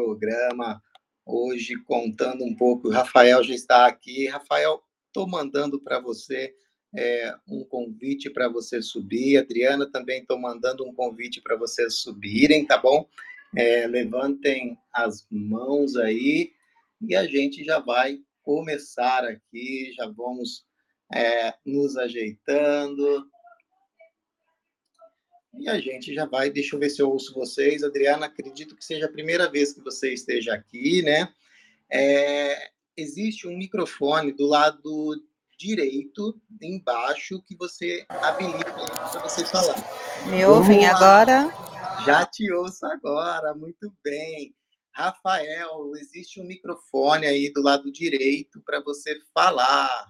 programa hoje contando um pouco. O Rafael já está aqui. Rafael, estou mandando para você é, um convite para você subir. Adriana, também estou mandando um convite para vocês subirem, tá bom? É, levantem as mãos aí e a gente já vai começar aqui, já vamos é, nos ajeitando. E a gente já vai, deixa eu ver se eu ouço vocês. Adriana, acredito que seja a primeira vez que você esteja aqui, né? É, existe um microfone do lado direito, embaixo, que você habilita para você falar. Me ouvem agora? Já te ouço agora, muito bem. Rafael, existe um microfone aí do lado direito para você falar.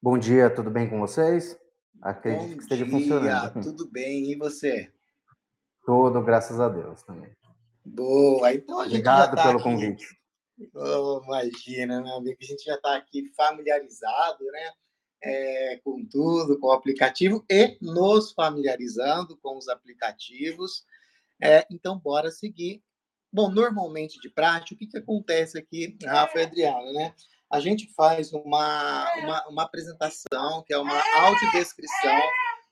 Bom dia, tudo bem com vocês? Acredito Bom que esteja dia, funcionando. Tudo bem, e você? Tudo, graças a Deus também. Boa, então a gente Obrigado tá pelo aqui. convite. Oh, imagina, meu amigo, a gente já está aqui familiarizado, né? É, com tudo, com o aplicativo e nos familiarizando com os aplicativos. É, então, bora seguir. Bom, normalmente de prática, o que, que acontece aqui, Rafa e Adriana, né? A gente faz uma, uma, uma apresentação, que é uma audiodescrição,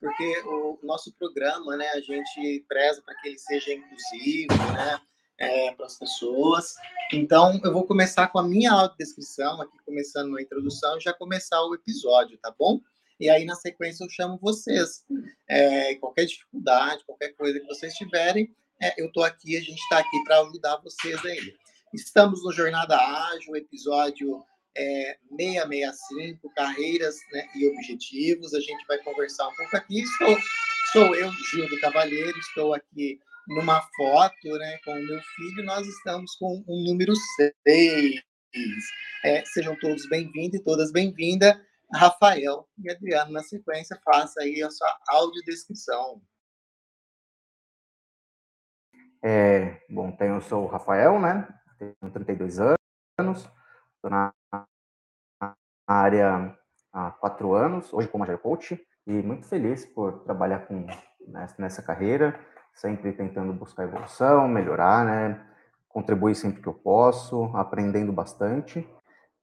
porque o nosso programa, né, a gente preza para que ele seja inclusivo, né? é, para as pessoas. Então, eu vou começar com a minha audiodescrição, aqui começando a introdução, e já começar o episódio, tá bom? E aí, na sequência, eu chamo vocês. É, qualquer dificuldade, qualquer coisa que vocês tiverem, é, eu estou aqui, a gente está aqui para ajudar vocês aí. Estamos no Jornada Ágil, episódio é, 665, Carreiras né, e Objetivos. A gente vai conversar um pouco aqui. Sou, sou eu, Gil do Cavalheiro, estou aqui numa foto né, com o meu filho, nós estamos com o número 6. É, sejam todos bem-vindos e todas bem-vindas. Rafael e Adriano, na sequência, faça aí a sua audiodescrição. É, bom, tenho, eu sou o Rafael, né? Tenho 32 anos, estou na área há quatro anos, hoje como agile coach, e muito feliz por trabalhar com nessa, nessa carreira sempre tentando buscar evolução, melhorar, né? Contribuir sempre que eu posso, aprendendo bastante.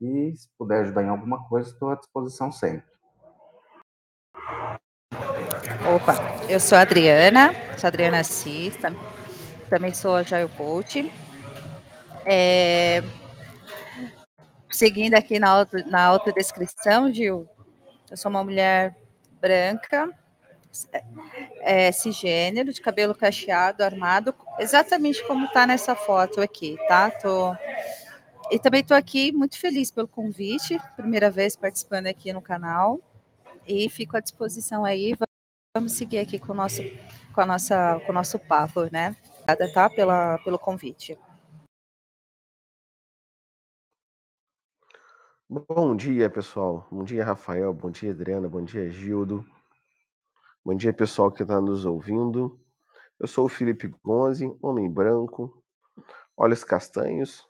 E se puder ajudar em alguma coisa, estou à disposição sempre. Opa, eu sou a Adriana, sou a Adriana Assis, também sou a Jaio Coach. É, seguindo aqui na, auto, na autodescrição, Gil, eu sou uma mulher branca, é, cisgênero, de cabelo cacheado, armado, exatamente como está nessa foto aqui, tá? Tô... E também estou aqui muito feliz pelo convite, primeira vez participando aqui no canal, e fico à disposição aí, vamos seguir aqui com o nosso, com a nossa, com o nosso papo, né? Obrigada, tá? Pela, pelo convite. Bom dia, pessoal. Bom dia, Rafael. Bom dia, Adriana. Bom dia, Gildo. Bom dia, pessoal que está nos ouvindo. Eu sou o Felipe Gonzi, homem branco, olhos castanhos,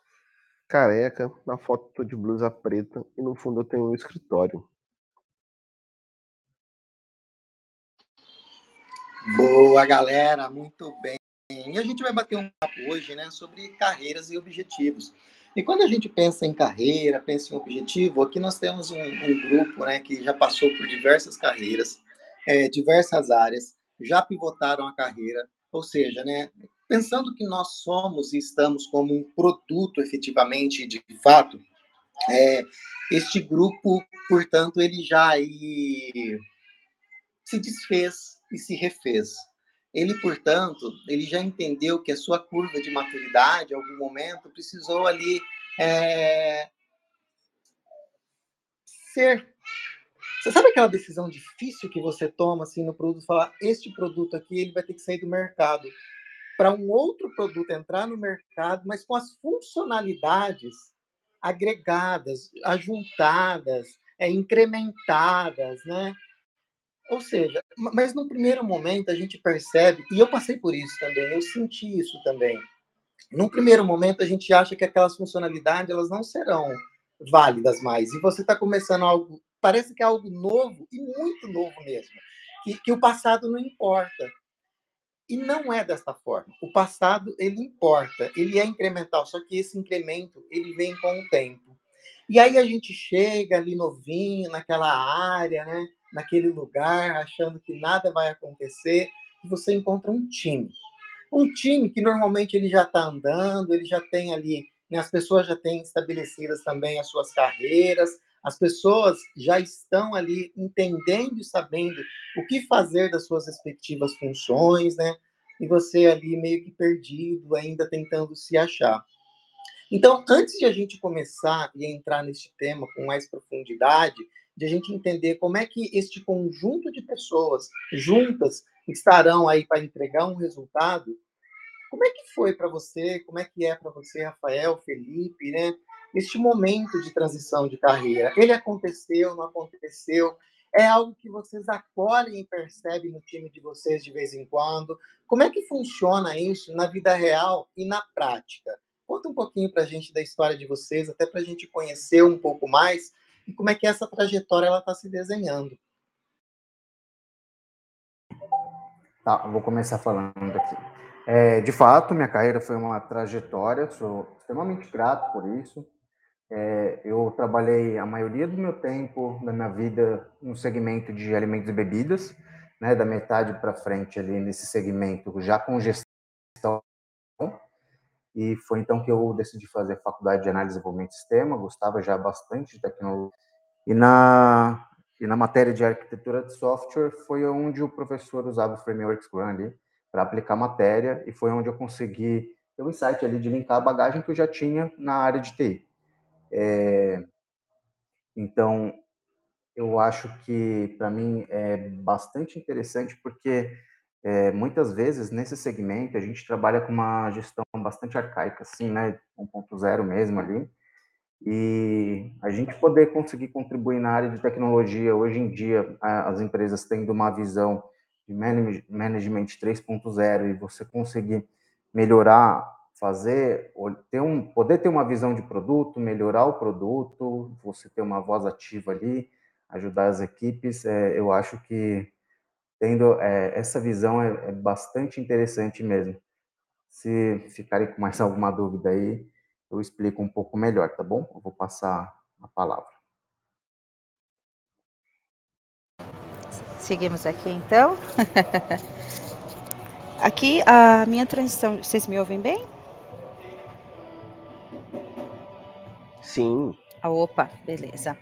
careca, na foto estou de blusa preta e no fundo eu tenho um escritório. Boa, galera, muito bem. E a gente vai bater um papo hoje, né, sobre carreiras e objetivos. E quando a gente pensa em carreira, pensa em objetivo, aqui nós temos um, um grupo, né, que já passou por diversas carreiras, é, diversas áreas, já pivotaram a carreira, ou seja, né, pensando que nós somos e estamos como um produto efetivamente, de fato, é, este grupo, portanto, ele já se desfez e se refez. Ele, portanto, ele já entendeu que a sua curva de maturidade, em algum momento, precisou ali é, ser você sabe aquela decisão difícil que você toma assim no produto, falar este produto aqui ele vai ter que sair do mercado para um outro produto entrar no mercado, mas com as funcionalidades agregadas, ajuntadas, é, incrementadas, né? Ou seja, mas no primeiro momento a gente percebe, e eu passei por isso também, eu senti isso também. No primeiro momento a gente acha que aquelas funcionalidades elas não serão válidas mais, e você está começando algo parece que é algo novo e muito novo mesmo, que, que o passado não importa. E não é desta forma. O passado, ele importa, ele é incremental, só que esse incremento, ele vem com o tempo. E aí a gente chega ali novinho, naquela área, né? Naquele lugar, achando que nada vai acontecer, e você encontra um time. Um time que normalmente ele já está andando, ele já tem ali, né? as pessoas já têm estabelecidas também as suas carreiras, as pessoas já estão ali entendendo e sabendo o que fazer das suas respectivas funções, né? E você ali meio que perdido, ainda tentando se achar. Então, antes de a gente começar e entrar neste tema com mais profundidade, de a gente entender como é que este conjunto de pessoas juntas estarão aí para entregar um resultado, como é que foi para você? Como é que é para você, Rafael, Felipe, né? este momento de transição de carreira. Ele aconteceu, não aconteceu? É algo que vocês acolhem e percebem no time de vocês de vez em quando? Como é que funciona isso na vida real e na prática? Conta um pouquinho para a gente da história de vocês, até para a gente conhecer um pouco mais e como é que essa trajetória ela está se desenhando. Tá, vou começar falando aqui. É, de fato, minha carreira foi uma trajetória, sou extremamente grato por isso. É, eu trabalhei a maioria do meu tempo da minha vida no segmento de alimentos e bebidas, né, da metade para frente ali nesse segmento, já com gestão. E foi então que eu decidi fazer a faculdade de análise e desenvolvimento de sistema, gostava já bastante de tecnologia. E na, e na matéria de arquitetura de software foi onde o professor usava o framework Scrum ali para aplicar matéria e foi onde eu consegui ter um insight ali de linkar a bagagem que eu já tinha na área de TI. É, então, eu acho que para mim é bastante interessante porque é, muitas vezes nesse segmento a gente trabalha com uma gestão bastante arcaica, assim, né, 1.0 mesmo ali, e a gente poder conseguir contribuir na área de tecnologia hoje em dia, as empresas tendo uma visão de management 3.0 e você conseguir melhorar fazer, ter um, poder ter uma visão de produto, melhorar o produto, você ter uma voz ativa ali, ajudar as equipes, é, eu acho que tendo é, essa visão é, é, bastante interessante mesmo. Se ficarem com mais alguma dúvida aí, eu explico um pouco melhor, tá bom? Eu vou passar a palavra. Seguimos aqui então. aqui a minha transição, vocês me ouvem bem? Sim. Ah, opa, beleza.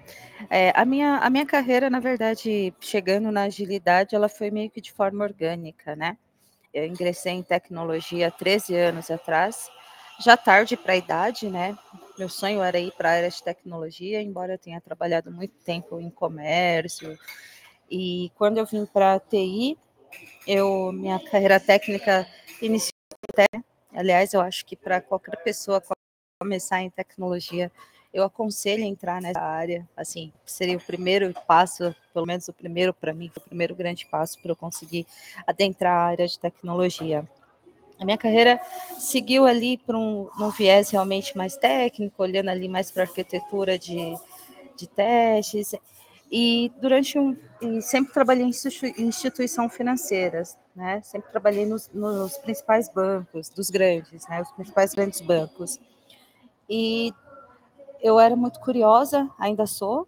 É, a, minha, a minha carreira, na verdade, chegando na agilidade, ela foi meio que de forma orgânica, né? Eu ingressei em tecnologia há 13 anos atrás, já tarde para a idade, né? Meu sonho era ir para a área de tecnologia, embora eu tenha trabalhado muito tempo em comércio. E quando eu vim para a TI, eu, minha carreira técnica iniciou até, aliás, eu acho que para qualquer pessoa começar em tecnologia, eu aconselho a entrar nessa área. Assim, seria o primeiro passo, pelo menos o primeiro para mim, o primeiro grande passo para eu conseguir adentrar a área de tecnologia. A minha carreira seguiu ali para um, um viés realmente mais técnico, olhando ali mais para arquitetura de, de testes. E durante um. E sempre trabalhei em instituição financeiras, né? Sempre trabalhei nos, nos principais bancos, dos grandes, né? Os principais grandes bancos. E eu era muito curiosa, ainda sou.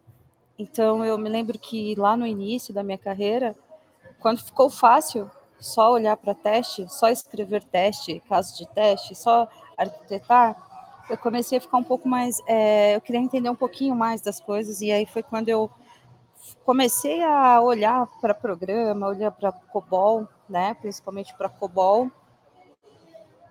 Então eu me lembro que lá no início da minha carreira, quando ficou fácil só olhar para teste, só escrever teste, caso de teste, só arquitetar, eu comecei a ficar um pouco mais, é, eu queria entender um pouquinho mais das coisas e aí foi quando eu comecei a olhar para programa, olhar para COBOL, né, principalmente para COBOL,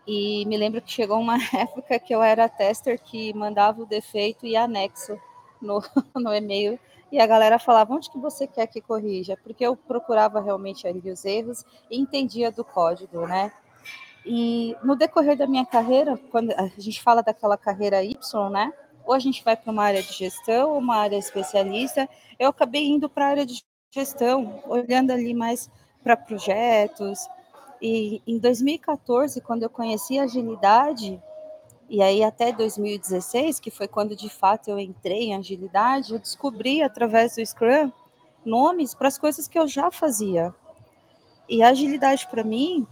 e me lembro que chegou uma época que eu era tester que mandava o defeito e anexo no, no e-mail e a galera falava onde que você quer que corrija, porque eu procurava realmente ali os erros e entendia do código, né? E no decorrer da minha carreira, quando a gente fala daquela carreira Y, né? Ou a gente vai para uma área de gestão, ou uma área especialista. Eu acabei indo para a área de gestão, olhando ali mais para projetos, e em 2014, quando eu conheci a agilidade, e aí até 2016, que foi quando de fato eu entrei em agilidade, eu descobri através do Scrum nomes para as coisas que eu já fazia. E a agilidade para mim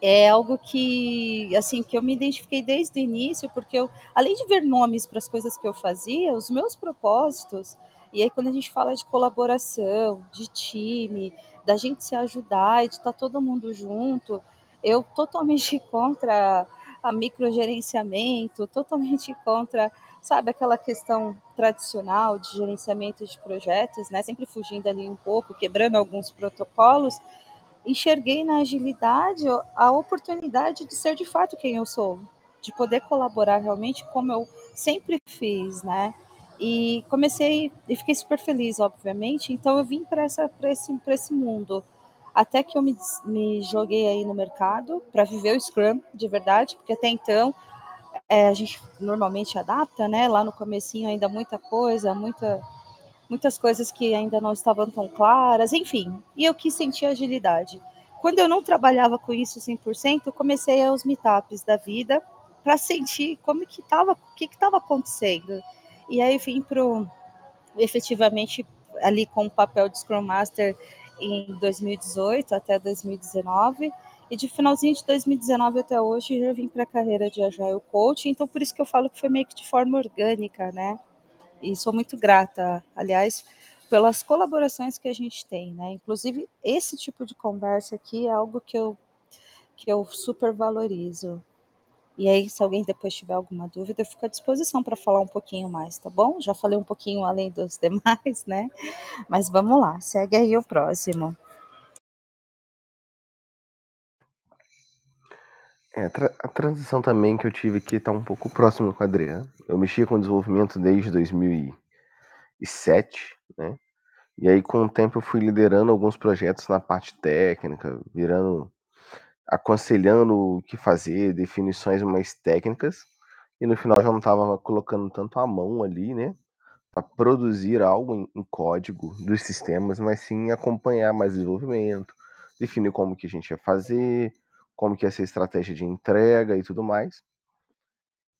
é algo que, assim, que eu me identifiquei desde o início, porque eu, além de ver nomes para as coisas que eu fazia, os meus propósitos, e aí quando a gente fala de colaboração, de time, da gente se ajudar e de estar tá todo mundo junto, eu totalmente contra a microgerenciamento, totalmente contra, sabe, aquela questão tradicional de gerenciamento de projetos, né? Sempre fugindo ali um pouco, quebrando alguns protocolos, enxerguei na agilidade a oportunidade de ser de fato quem eu sou, de poder colaborar realmente como eu sempre fiz, né? E comecei e fiquei super feliz, obviamente. Então eu vim para esse, esse mundo. Até que eu me, me joguei aí no mercado para viver o Scrum de verdade, porque até então é, a gente normalmente adapta, né? Lá no comecinho ainda muita coisa, muita muitas coisas que ainda não estavam tão claras, enfim. E eu quis sentir agilidade. Quando eu não trabalhava com isso 100%, eu comecei aos meetups da vida para sentir como que estava, o que estava acontecendo. E aí vim para efetivamente ali com o papel de Scrum Master em 2018 até 2019 e de finalzinho de 2019 até hoje eu vim para a carreira de Agile Coach, então por isso que eu falo que foi meio que de forma orgânica, né? e sou muito grata, aliás, pelas colaborações que a gente tem, né? Inclusive, esse tipo de conversa aqui é algo que eu, que eu super valorizo. E aí, se alguém depois tiver alguma dúvida, eu fico à disposição para falar um pouquinho mais, tá bom? Já falei um pouquinho além dos demais, né? Mas vamos lá, segue aí o próximo. É, a transição também que eu tive aqui está um pouco próximo com a Adriana. Eu mexia com desenvolvimento desde 2007, né? E aí, com o tempo, eu fui liderando alguns projetos na parte técnica, virando, aconselhando o que fazer, definições mais técnicas. E no final já não estava colocando tanto a mão ali, né? Para produzir algo em, em código dos sistemas, mas sim acompanhar mais desenvolvimento, definir como que a gente ia fazer, como que ia ser a estratégia de entrega e tudo mais.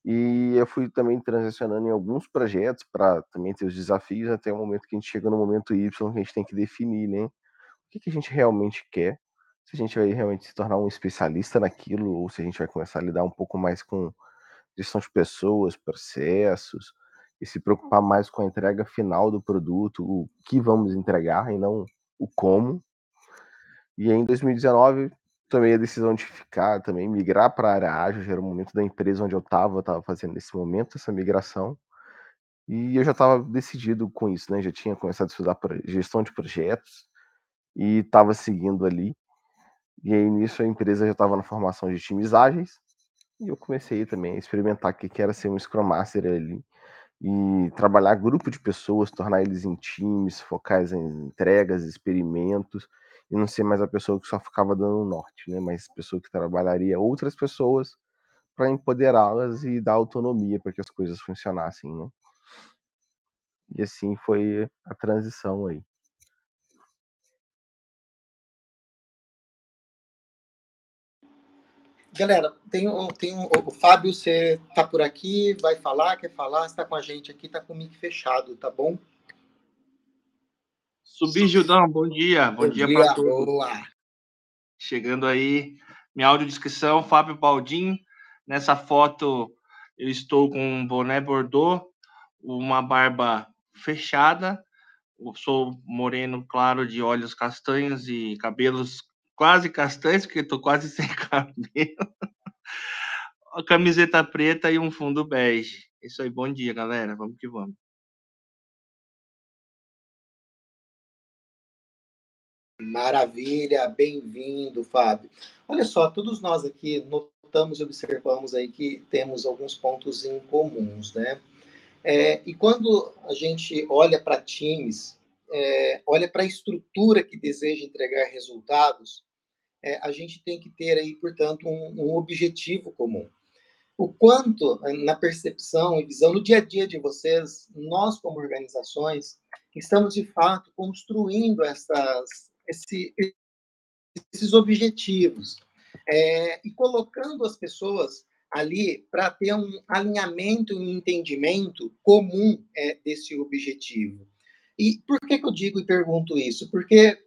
E eu fui também transicionando em alguns projetos para também ter os desafios até o momento que a gente chega no momento Y que a gente tem que definir, né? O que, que a gente realmente quer, se a gente vai realmente se tornar um especialista naquilo ou se a gente vai começar a lidar um pouco mais com gestão de pessoas, processos e se preocupar mais com a entrega final do produto, o que vamos entregar e não o como. E aí, em 2019 tomei a decisão de ficar também, migrar para a área ágil, já era o momento da empresa onde eu estava, estava fazendo nesse momento essa migração. E eu já estava decidido com isso, né? Já tinha começado a estudar gestão de projetos e estava seguindo ali. E aí nisso a empresa já estava na formação de times ágeis e eu comecei também a experimentar o que era ser um Scrum Master ali e trabalhar grupo de pessoas, tornar eles em times, focar em entregas, experimentos e não ser mais a pessoa que só ficava dando norte, né? Mas pessoa que trabalharia outras pessoas para empoderá-las e dar autonomia para que as coisas funcionassem, né? E assim foi a transição aí. Galera, tem, tem o Fábio, você tá por aqui, vai falar, quer falar, está com a gente aqui, tá com o mic fechado, tá bom? Subir, Gildão, bom dia. Bom, bom dia, dia para todos. Boa. Chegando aí, minha audiodescrição, Fábio Baldin. Nessa foto eu estou com um boné bordô, uma barba fechada. Eu sou moreno claro de olhos castanhos e cabelos quase castanhos, porque estou quase sem cabelo. A camiseta preta e um fundo bege. Isso aí, bom dia, galera. Vamos que vamos. Maravilha, bem-vindo, Fábio. Olha só, todos nós aqui notamos e observamos aí que temos alguns pontos em comuns, né? É, e quando a gente olha para times, é, olha para a estrutura que deseja entregar resultados, é, a gente tem que ter aí, portanto, um, um objetivo comum. O quanto, na percepção e visão, no dia a dia de vocês, nós, como organizações, estamos de fato construindo essas esse, esses objetivos é, e colocando as pessoas ali para ter um alinhamento e um entendimento comum é, desse objetivo. E por que, que eu digo e pergunto isso? Porque,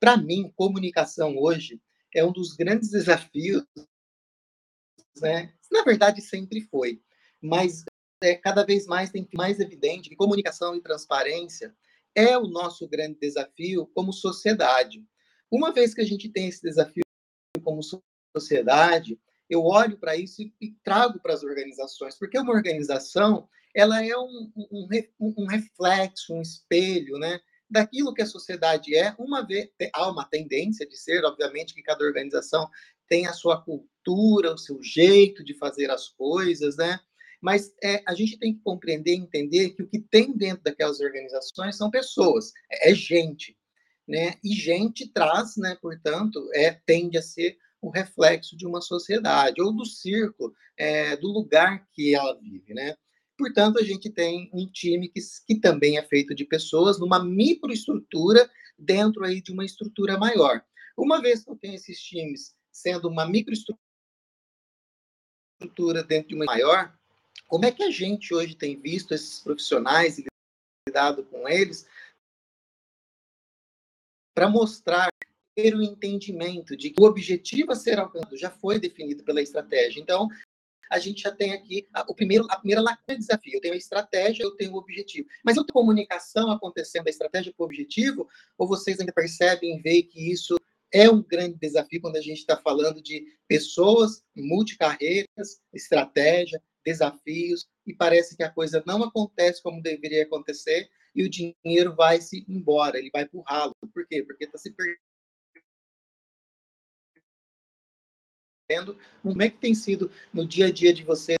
para mim, comunicação hoje é um dos grandes desafios, né? Na verdade, sempre foi, mas é, cada vez mais tem mais evidente que comunicação e transparência é o nosso grande desafio como sociedade. Uma vez que a gente tem esse desafio como sociedade, eu olho para isso e, trago para as organizações, porque uma organização ela é um, um, um, reflexo, um espelho, né, daquilo que a sociedade é. Uma vez há uma tendência de ser, obviamente, que cada organização tem a sua cultura, o seu jeito de fazer as coisas, né? Mas é, a gente tem que compreender, entender que o que tem dentro daquelas organizações são pessoas, é, é gente, né? E gente traz, né? Portanto, é tende a ser o reflexo de uma sociedade ou do círculo, é, do lugar que ela vive, né? Portanto, a gente tem um time que, que também é feito de pessoas numa microestrutura dentro aí de uma estrutura maior. Uma vez que eu tenho esses times sendo uma microestrutura dentro de uma maior, como é que a gente hoje tem visto esses profissionais e lidado com eles para mostrar ter o entendimento de que o objetivo a ser alcançado já foi definido pela estratégia. Então, a gente já tem aqui a, o primeiro, a primeira lacuna de desafio. Eu tenho a estratégia, eu tenho o objetivo. Mas eu tenho comunicação acontecendo da estratégia para o objetivo, ou vocês ainda percebem, veem que isso é um grande desafio quando a gente está falando de pessoas, multicarreiras, estratégia, desafios, e parece que a coisa não acontece como deveria acontecer, e o dinheiro vai se embora, ele vai para o ralo. Por quê? Porque está se perdendo Como é que tem sido no dia a dia de você?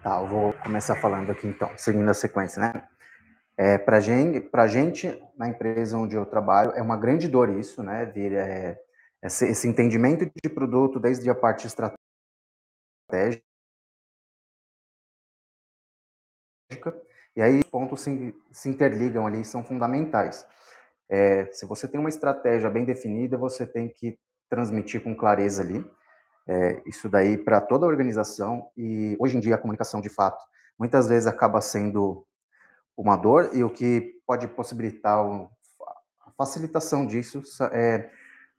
Tá, eu vou começar falando aqui então, seguindo a sequência, né? É, para gente, a gente, na empresa onde eu trabalho, é uma grande dor isso, né? Vir, é, esse, esse, entendimento de produto desde a parte estratégica. E aí, os pontos se, se interligam ali, são fundamentais. É, se você tem uma estratégia bem definida, você tem que transmitir com clareza ali. É, isso daí para toda a organização e hoje em dia a comunicação de fato muitas vezes acaba sendo uma dor e o que pode possibilitar a facilitação disso é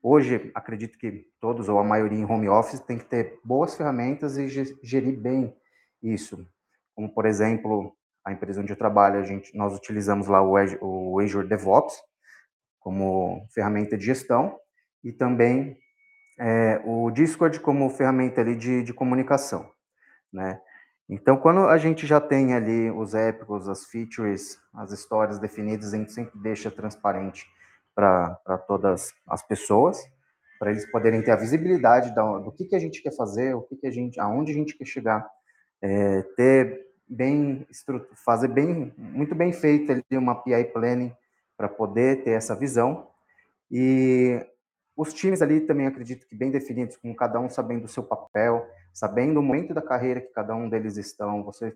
hoje acredito que todos ou a maioria em home office tem que ter boas ferramentas e gerir bem isso como por exemplo a empresa onde eu trabalho a gente nós utilizamos lá o Azure, o Azure DevOps como ferramenta de gestão e também é, o Discord como ferramenta ali de, de comunicação, né? Então, quando a gente já tem ali os épicos, as features, as histórias definidas, a gente sempre deixa transparente para todas as pessoas, para eles poderem ter a visibilidade do, do que, que a gente quer fazer, o que, que a gente, aonde a gente quer chegar, é, ter bem, fazer bem, muito bem feita ali uma PI planning para poder ter essa visão. E os times ali também acredito que bem definidos, com cada um sabendo o seu papel, sabendo o momento da carreira que cada um deles estão, você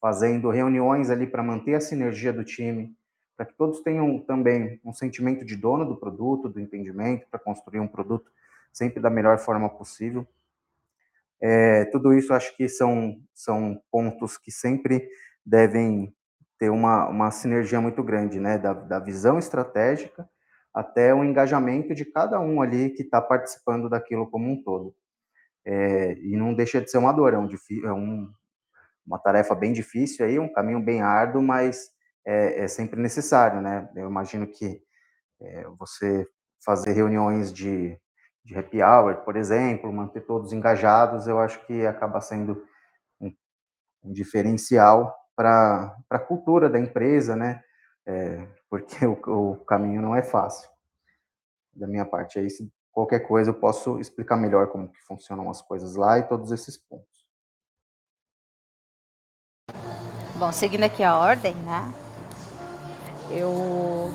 fazendo reuniões ali para manter a sinergia do time, para que todos tenham também um sentimento de dono do produto, do entendimento, para construir um produto sempre da melhor forma possível. É, tudo isso acho que são, são pontos que sempre devem ter uma, uma sinergia muito grande, né, da, da visão estratégica até o engajamento de cada um ali que está participando daquilo como um todo. É, e não deixa de ser uma dor, é, um, é um, uma tarefa bem difícil aí, um caminho bem árduo, mas é, é sempre necessário, né? Eu imagino que é, você fazer reuniões de, de happy hour, por exemplo, manter todos engajados, eu acho que acaba sendo um, um diferencial para a cultura da empresa, né? É, porque o, o, caminho não é fácil. Da minha parte, aí, se qualquer coisa eu posso explicar melhor como que funcionam as coisas lá e todos esses pontos. Bom, seguindo aqui a ordem, né? Eu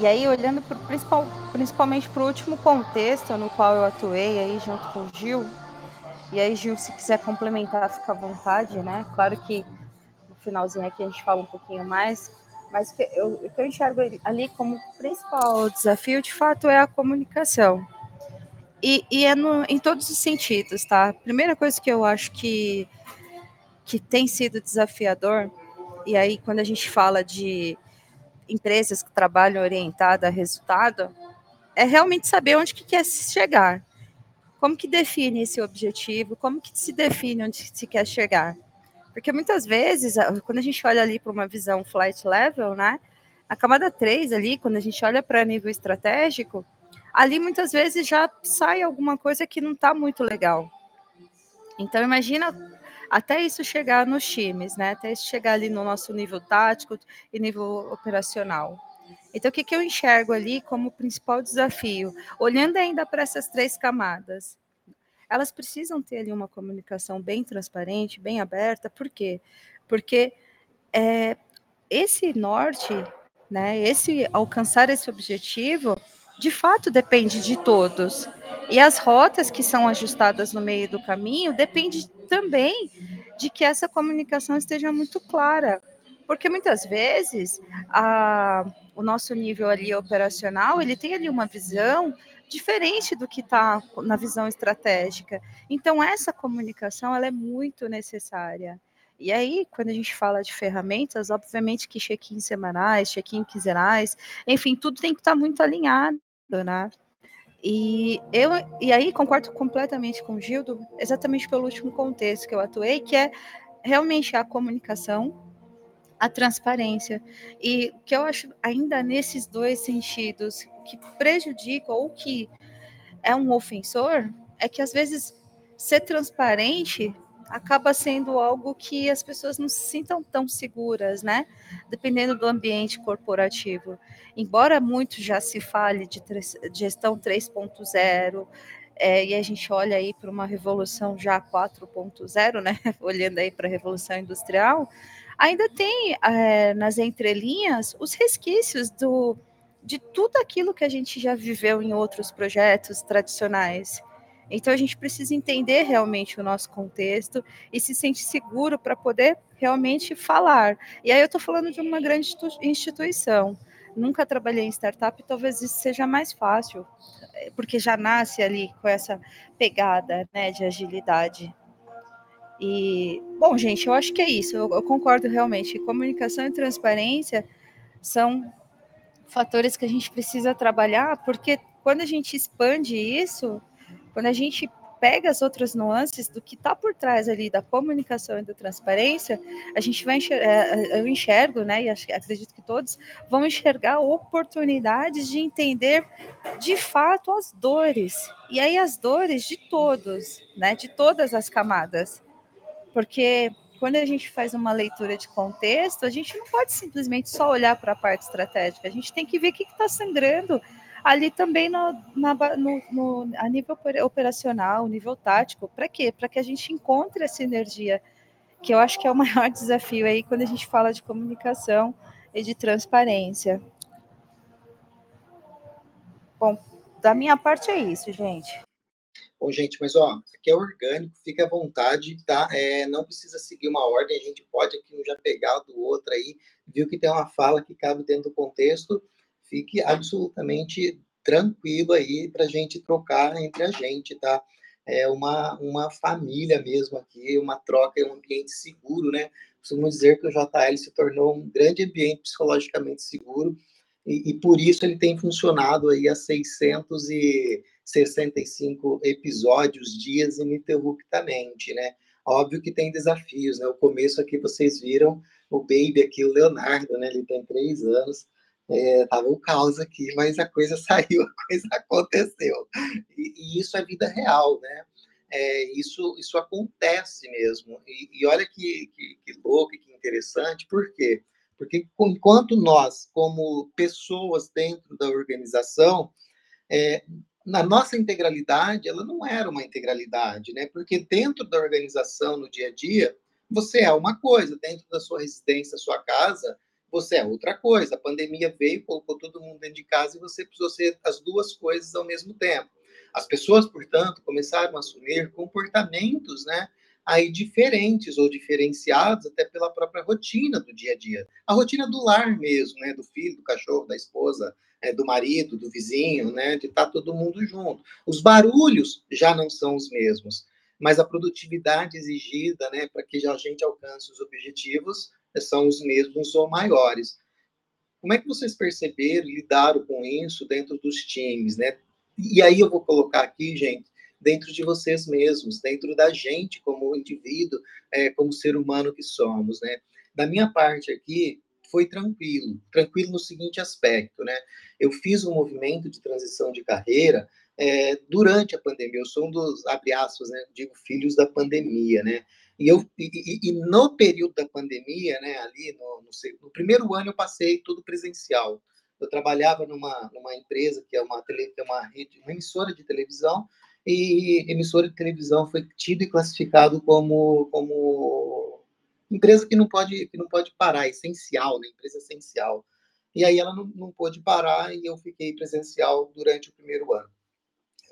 e aí olhando pro, principal, principalmente para o último contexto no qual eu atuei aí junto com o Gil. E aí, Gil, se quiser complementar, fica à vontade, né? Claro que finalzinho aqui a gente fala um pouquinho mais, mas eu, o que eu enxergo ali como principal desafio, de fato, é a comunicação. E, e é no, em todos os sentidos, tá? Primeira coisa que eu acho que, que tem sido desafiador, e aí quando a gente fala de empresas que trabalham orientada a resultado é realmente saber onde que quer chegar. Como que define esse objetivo? Como que se define onde se quer chegar? Porque muitas vezes, quando a gente olha ali para uma visão flight level, né? A camada 3 ali, quando a gente olha para nível estratégico, ali muitas vezes já sai alguma coisa que não está muito legal. Então imagina até isso chegar nos times, né? Até isso chegar ali no nosso nível tático e nível operacional. Então, o que, que eu enxergo ali como principal desafio? Olhando ainda para essas três camadas, elas precisam ter ali uma comunicação bem transparente, bem aberta, por quê? Porque é, esse norte, né, esse alcançar esse objetivo, de fato depende de todos. E as rotas que são ajustadas no meio do caminho depende também de que essa comunicação esteja muito clara. Porque muitas vezes a, o nosso nível ali operacional, ele tem ali uma visão diferente do que está na visão estratégica. Então, essa comunicação, ela é muito necessária. E aí, quando a gente fala de ferramentas, obviamente que check-in semanais, check-in quinzenais, enfim, tudo tem que estar tá muito alinhado, né? E eu e aí concordo completamente com o Gildo, exatamente pelo último contexto que eu atuei, que é realmente a comunicação, a transparência. E que eu acho ainda nesses dois sentidos que prejudica ou que é um ofensor é que às vezes ser transparente acaba sendo algo que as pessoas não se sintam tão seguras, né? Dependendo do ambiente corporativo. Embora muito já se fale de gestão 3.0, é, e a gente olha aí para uma revolução já 4.0, né? Olhando aí para a revolução industrial, ainda tem é, nas entrelinhas os resquícios do, de tudo aquilo que a gente já viveu em outros projetos tradicionais. Então a gente precisa entender realmente o nosso contexto e se sentir seguro para poder realmente falar. E aí eu estou falando de uma grande instituição. Nunca trabalhei em startup, talvez isso seja mais fácil, eh, porque já nasce ali com essa pegada né, de agilidade. E, bom, gente, eu acho que é isso. Eu, eu concordo realmente. Comunicação e transparência são fatores que a gente precisa trabalhar, porque quando a gente expande isso, quando a gente pega as outras nuances do que está por trás ali da comunicação e da transparência, a gente vai enxergar, é, eu enxergo, né, e acredito que todos vão enxergar oportunidades de entender de fato as dores. E aí as dores de todos, né, de todas as camadas. Porque quando a gente faz uma leitura de contexto, a gente não pode simplesmente só olhar para a parte estratégica, a gente tem que ver o que está sangrando ali também no, na, no, no, a nível operacional, nível tático. Para quê? Para que a gente encontre essa energia, que eu acho que é o maior desafio aí quando a gente fala de comunicação e de transparência. Bom, da minha parte é isso, gente. Bom, gente, mas ó, aqui é orgânico, fique à vontade, tá? É, não precisa seguir uma ordem, a gente pode aqui um já pegar do outro aí, viu que tem uma fala que cabe dentro do contexto, fique absolutamente tranquilo aí para a gente trocar entre a gente, tá? É uma, uma família mesmo aqui, uma troca, é um ambiente seguro, né? Costumo dizer que o JL se tornou um grande ambiente psicologicamente seguro e, e por isso ele tem funcionado aí há 665 episódios, dias ininterruptamente, né? Óbvio que tem desafios, né? O começo aqui vocês viram o baby aqui, o Leonardo, né? Ele tem três anos, é, tava um caos aqui, mas a coisa saiu, a coisa aconteceu. E, e isso é vida real, né? É, isso, isso acontece mesmo. E, e olha que, que, que louco e que interessante, por quê? Porque enquanto nós, como pessoas dentro da organização, é, na nossa integralidade, ela não era uma integralidade, né? Porque dentro da organização, no dia a dia, você é uma coisa, dentro da sua residência, sua casa, você é outra coisa. A pandemia veio, colocou todo mundo dentro de casa e você precisou ser as duas coisas ao mesmo tempo. As pessoas, portanto, começaram a assumir comportamentos, né, aí diferentes ou diferenciados até pela própria rotina do dia a dia. A rotina do lar mesmo, né, do filho, do cachorro, da esposa, é, do marido, do vizinho, né, de estar tá todo mundo junto. Os barulhos já não são os mesmos, mas a produtividade exigida, né, para que a gente alcance os objetivos são os mesmos ou maiores. Como é que vocês perceberam lidaram com isso dentro dos times, né? E aí eu vou colocar aqui, gente, dentro de vocês mesmos, dentro da gente como indivíduo, é, como ser humano que somos, né? Da minha parte aqui, foi tranquilo, tranquilo no seguinte aspecto, né? Eu fiz um movimento de transição de carreira é, durante a pandemia. Eu sou um dos, abre aspas, né? Digo, filhos da pandemia, né? E, eu, e, e, no período da pandemia, né, ali no, no, no, primeiro ano eu passei tudo presencial. Eu trabalhava numa, numa empresa que é uma, tele, é uma rede, uma emissora de televisão, e emissora de televisão foi tido e classificado como, como empresa que não pode que não pode parar, essencial, né? empresa essencial. E aí ela não, não pôde parar e eu fiquei presencial durante o primeiro ano.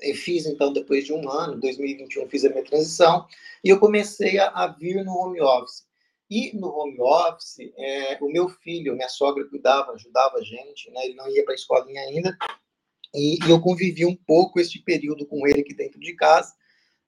Eu fiz, então, depois de um ano, 2021, fiz a minha transição, e eu comecei a, a vir no home office. E no home office, é, o meu filho, minha sogra cuidava, ajudava a gente, né? ele não ia para a escolinha ainda, e, e, eu convivi um pouco este período com ele aqui dentro de casa,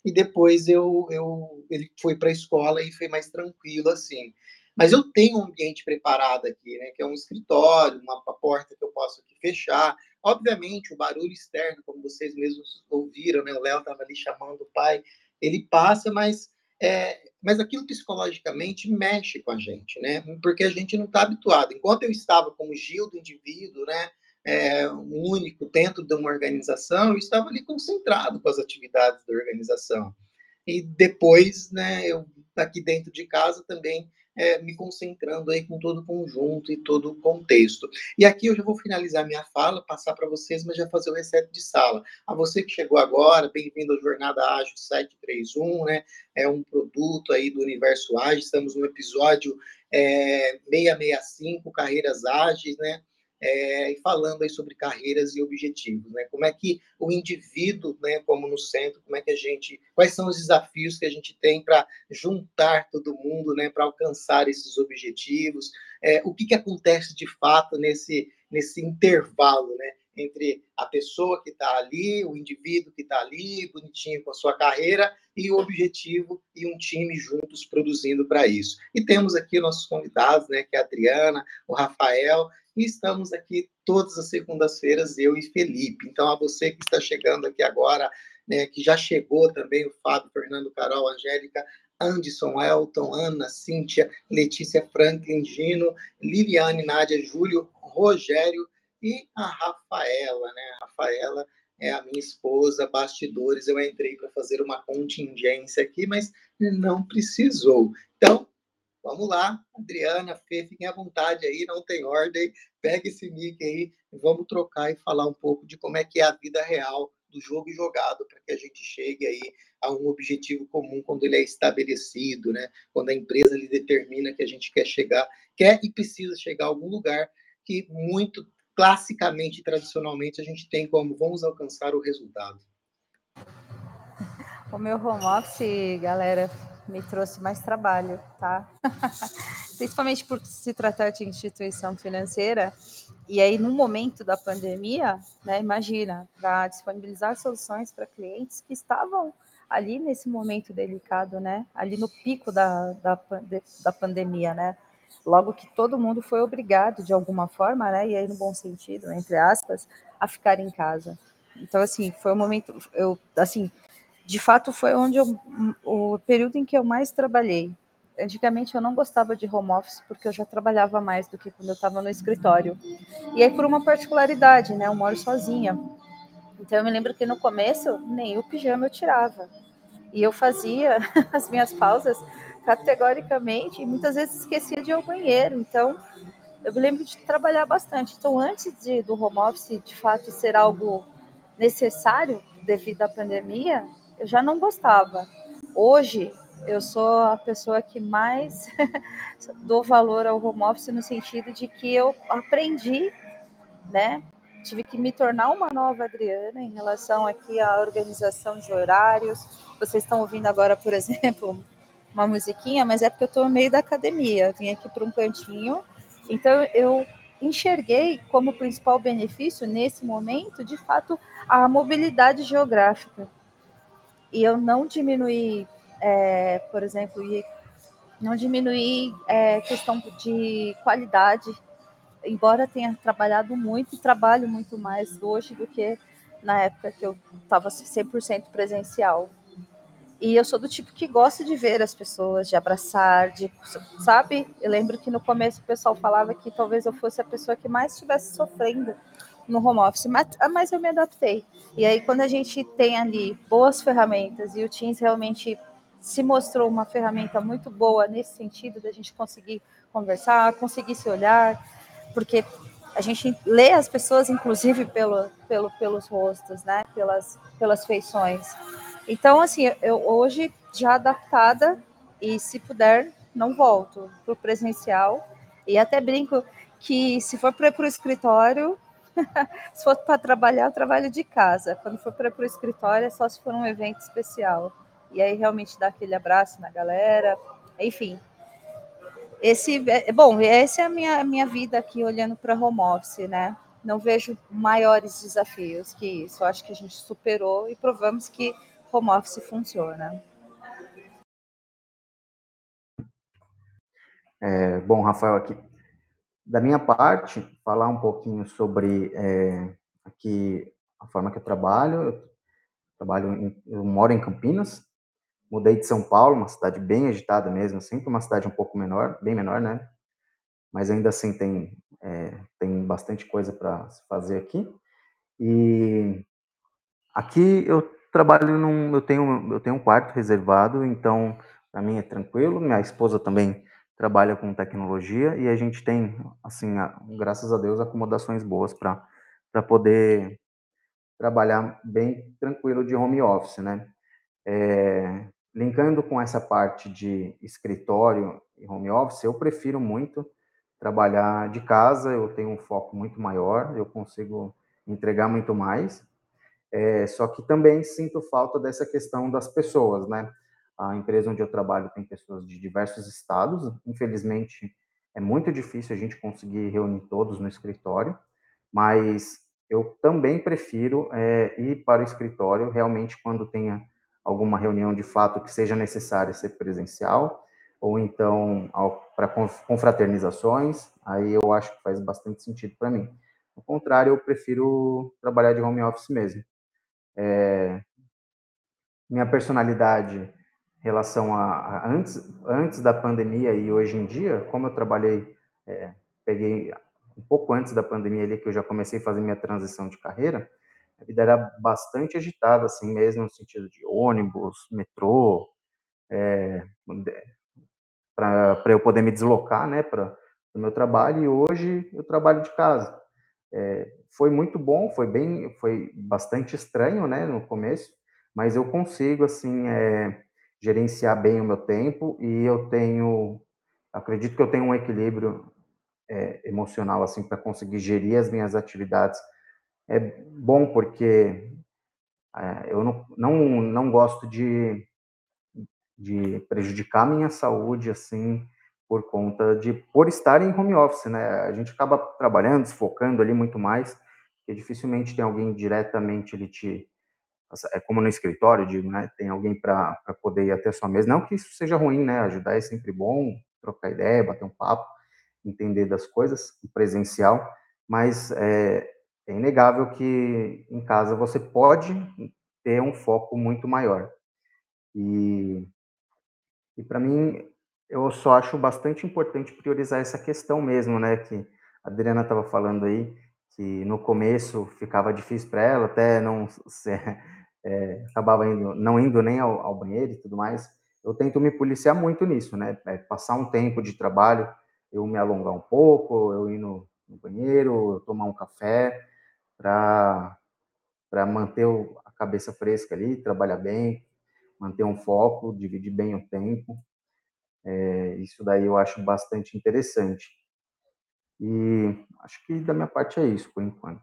e depois eu, eu ele foi para a escola e foi mais tranquilo, assim. Mas eu tenho um ambiente preparado aqui, né? Que é um escritório, uma porta que eu posso aqui fechar, Obviamente, o barulho externo, como vocês mesmos ouviram, né? o Léo estava ali chamando o pai, ele passa, mas, é, mas aquilo psicologicamente mexe com a gente, né? porque a gente não está habituado. Enquanto eu estava como Gil do indivíduo, né? É, único dentro de uma organização, eu estava ali concentrado com as atividades da organização. E depois, né, eu aqui dentro de casa também é, me concentrando aí com todo o conjunto e todo o contexto. E aqui eu já vou finalizar minha fala, passar para vocês, mas já fazer o reset de sala. A você que chegou agora, bem-vindo à Jornada Ágil 731, né? É um produto aí do Universo Ágil, estamos no episódio é, 665, Carreiras Ágeis, né? É, falando aí sobre carreiras e objetivos, né? Como é que o indivíduo, né, como no centro, como é que a gente, quais são os desafios que a gente tem para juntar todo mundo, né, para alcançar esses objetivos? É, o que que acontece de fato nesse nesse intervalo, né? Entre a pessoa que está ali, o indivíduo que está ali, bonitinho com a sua carreira, e o objetivo e um time juntos produzindo para isso. E temos aqui nossos convidados, né, que é a Adriana, o Rafael, e estamos aqui todas as segundas-feiras, eu e Felipe. Então, a você que está chegando aqui agora, né, que já chegou também, o Fábio, Fernando, Carol, Angélica, Anderson, Elton, Ana, Cíntia, Letícia Franklin, Gino, Liliane, Nádia, Júlio, Rogério e a Rafaela, né? A Rafaela é a minha esposa, bastidores. Eu entrei para fazer uma contingência aqui, mas não precisou. Então, Vamos lá, Adriana, Fê, fiquem à vontade aí, não tem ordem, pega esse mic aí, vamos trocar e falar um pouco de como é que é a vida real do jogo jogado para que a gente chegue aí a um objetivo comum quando ele é estabelecido, né? Quando a empresa lhe determina que a gente quer chegar, quer e precisa chegar a algum lugar que muito classicamente, tradicionalmente, a gente tem como vamos alcançar o resultado. O meu home office, galera, me trouxe mais trabalho, tá? Principalmente por se tratar de instituição financeira. E aí, no momento da pandemia, né, imagina, para disponibilizar soluções para clientes que estavam ali nesse momento delicado, né? Ali no pico da, da, da pandemia, né? Logo que todo mundo foi obrigado, de alguma forma, né? E aí, no bom sentido, entre aspas, a ficar em casa. Então, assim, foi um momento, eu, assim, de fato foi onde eu, o período em que eu mais trabalhei. Antigamente eu não gostava de home office porque eu já trabalhava mais do que quando eu estava no escritório. E aí por uma particularidade, né? Eu moro sozinha. Então eu me lembro que no começo nem o pijama eu tirava. E eu fazia as minhas pausas categoricamente e muitas vezes esquecia de ir ao banheiro. Então eu me lembro de trabalhar bastante. Então antes de, do home office de fato ser algo necessário devido à pandemia, eu já não gostava. Hoje, eu sou a pessoa que mais dou valor ao home office no sentido de que eu aprendi, né? Tive que me tornar uma nova Adriana em relação aqui à organização de horários. Vocês estão ouvindo agora, por exemplo, uma musiquinha, mas é porque eu estou no meio da academia. Eu vim aqui para um cantinho. Então, eu enxerguei como principal benefício nesse momento, de fato, a mobilidade geográfica e eu não diminuí, é, por exemplo, não diminuí é, questão de qualidade embora tenha trabalhado muito, trabalho muito mais hoje do que na época que eu estava 100% presencial. E eu sou do tipo que gosta de ver as pessoas, de abraçar, de, sabe? Eu lembro que no começo o pessoal falava que talvez eu fosse a pessoa que mais estivesse sofrendo no home office, mas, mas eu me adaptei. E aí, quando a gente tem ali boas ferramentas e o Teams realmente se mostrou uma ferramenta muito boa nesse sentido da gente conseguir conversar, conseguir se olhar, porque a gente lê as pessoas, inclusive, pelo, pelo, pelos rostos, né? Pelas, pelas feições. Então, assim, eu hoje já adaptada e se puder, não volto para o presencial. E até brinco que se for para o escritório, se for para trabalhar, eu trabalho de casa. Quando for para o escritório, é só se for um evento especial. E aí realmente dá aquele abraço na galera. Enfim, esse, é, bom, essa é a minha, minha vida aqui olhando para home office, né? Não vejo maiores desafios que isso. Eu acho que a gente superou e provamos que home office funciona. É, bom, Rafael, aqui da minha parte, falar um pouquinho sobre é, aqui a forma que eu trabalho. Eu trabalho, em, eu moro em Campinas, Mudei de São Paulo, uma cidade bem agitada mesmo, assim, para uma cidade um pouco menor, bem menor, né? Mas ainda assim tem, é, tem bastante coisa para se fazer aqui. E aqui eu trabalho num, eu tenho, eu tenho um quarto reservado, então para mim é tranquilo. Minha esposa também trabalha com tecnologia e a gente tem, assim, graças a Deus, acomodações boas para para poder trabalhar bem tranquilo de home office, né? É, linkando com essa parte de escritório e home office, eu prefiro muito trabalhar de casa, eu tenho um foco muito maior, eu consigo entregar muito mais. É, só que também sinto falta dessa questão das pessoas, né? A empresa onde eu trabalho tem pessoas de diversos estados, infelizmente é muito difícil a gente conseguir reunir todos no escritório, mas eu também prefiro é, ir para o escritório realmente quando tenha alguma reunião de fato que seja necessária ser presencial, ou então para confraternizações, aí eu acho que faz bastante sentido para mim. Ao contrário, eu prefiro trabalhar de home office mesmo. É, minha personalidade em relação a, a, antes, antes da pandemia e hoje em dia, como eu trabalhei, é, peguei um pouco antes da pandemia ali que eu já comecei a fazer minha transição de carreira, a vida era bastante agitada, assim mesmo, no sentido de ônibus, metrô, é, para eu poder me deslocar, né, para o meu trabalho, e hoje eu trabalho de casa. É, foi muito bom, foi bem, foi bastante estranho, né, no começo, mas eu consigo, assim, é, gerenciar bem o meu tempo e eu tenho, acredito que eu tenho um equilíbrio é, emocional, assim, para conseguir gerir as minhas atividades. É bom porque é, eu não, não, não gosto de, de prejudicar minha saúde assim por conta de por estar em home office, né? A gente acaba trabalhando, focando ali muito mais, e dificilmente tem alguém diretamente ele te é como no escritório, digo, né? Tem alguém para poder ir até sua mesa. Não que isso seja ruim, né? Ajudar é sempre bom, trocar ideia, bater um papo, entender das coisas, presencial, mas é, é inegável que em casa você pode ter um foco muito maior. E, e para mim, eu só acho bastante importante priorizar essa questão mesmo, né? Que a Adriana estava falando aí, que no começo ficava difícil para ela, até não se, é, acabava indo, não indo nem ao, ao, banheiro e tudo mais. Eu tento me policiar muito nisso, né? É, passar um tempo de trabalho, eu me alongar um pouco, eu ir no, no banheiro, tomar um café, para manter o, a cabeça fresca ali, trabalhar bem, manter um foco, dividir bem o tempo. É, isso daí eu acho bastante interessante. E acho que da minha parte é isso, por enquanto.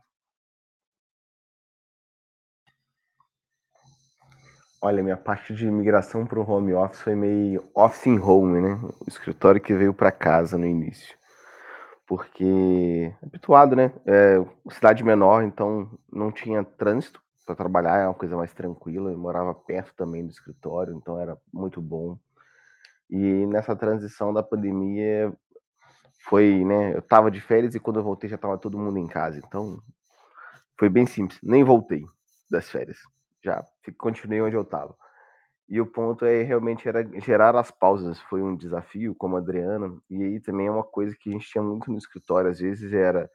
Olha, minha parte de migração para o home office foi meio office in home, né? O escritório que veio para casa no início porque habituado, né? É, cidade menor, então não tinha trânsito para trabalhar, é uma coisa mais tranquila. Eu morava perto também do escritório, então era muito bom. E nessa transição da pandemia foi, né? Eu estava de férias e quando eu voltei já estava todo mundo em casa. Então, foi bem simples. Nem voltei das férias. Já continuei onde eu estava. E o ponto é realmente era gerar as pausas. Foi um desafio, como a Adriana. E aí também é uma coisa que a gente tinha muito no escritório. Às vezes era,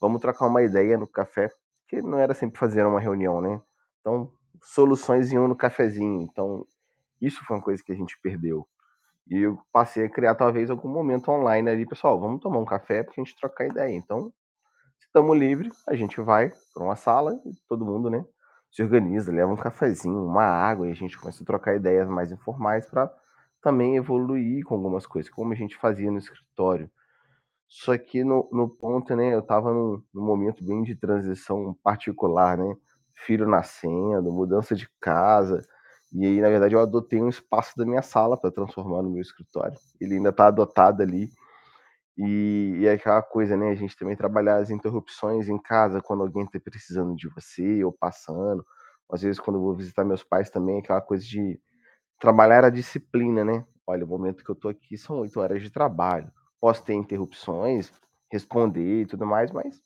vamos trocar uma ideia no café, que não era sempre fazer uma reunião, né? Então, soluções iam no cafezinho. Então, isso foi uma coisa que a gente perdeu. E eu passei a criar talvez algum momento online ali, pessoal, vamos tomar um café para a gente trocar ideia. Então, se estamos livres, a gente vai para uma sala e todo mundo, né, se organiza, leva um cafezinho, uma água e a gente começa a trocar ideias mais informais para também evoluir com algumas coisas, como a gente fazia no escritório. Só que no, no ponto, né, eu estava num, num momento bem de transição particular, né, filho nascendo, mudança de casa, e aí, na verdade, eu adotei um espaço da minha sala para transformar no meu escritório. Ele ainda está adotado ali. E, e é aquela coisa, né? A gente também trabalhar as interrupções em casa, quando alguém está precisando de você ou passando. Às vezes, quando eu vou visitar meus pais também, aquela coisa de trabalhar a disciplina, né? Olha, o momento que eu estou aqui são oito horas de trabalho. Posso ter interrupções, responder e tudo mais, mas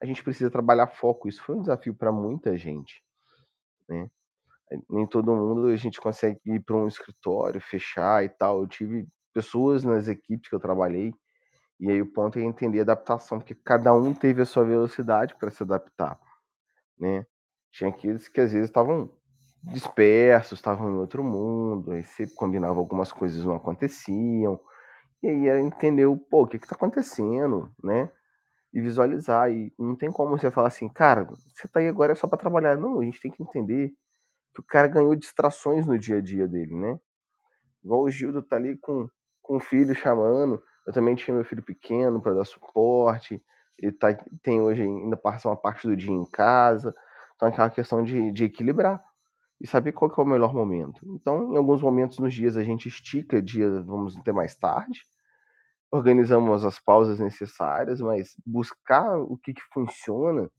a gente precisa trabalhar foco. Isso foi um desafio para muita gente, né? Nem todo mundo a gente consegue ir para um escritório, fechar e tal. Eu tive pessoas nas equipes que eu trabalhei, e aí o ponto é entender a adaptação, porque cada um teve a sua velocidade para se adaptar, né? Tinha aqueles que às vezes estavam dispersos, estavam em outro mundo, aí você combinava algumas coisas não aconteciam, e aí era entender o, pô, o que está acontecendo, né? E visualizar, e não tem como você falar assim, cara, você está aí agora é só para trabalhar. Não, a gente tem que entender que o cara ganhou distrações no dia a dia dele, né? Igual o Gildo tá ali com, com o filho chamando. Eu também tinha meu filho pequeno para dar suporte. Ele tá, tem hoje ainda passa uma parte do dia em casa. Então, aquela questão de, de equilibrar e saber qual que é o melhor momento. Então, em alguns momentos nos dias a gente estica dias, vamos ter mais tarde, organizamos as pausas necessárias, mas buscar o que, que funciona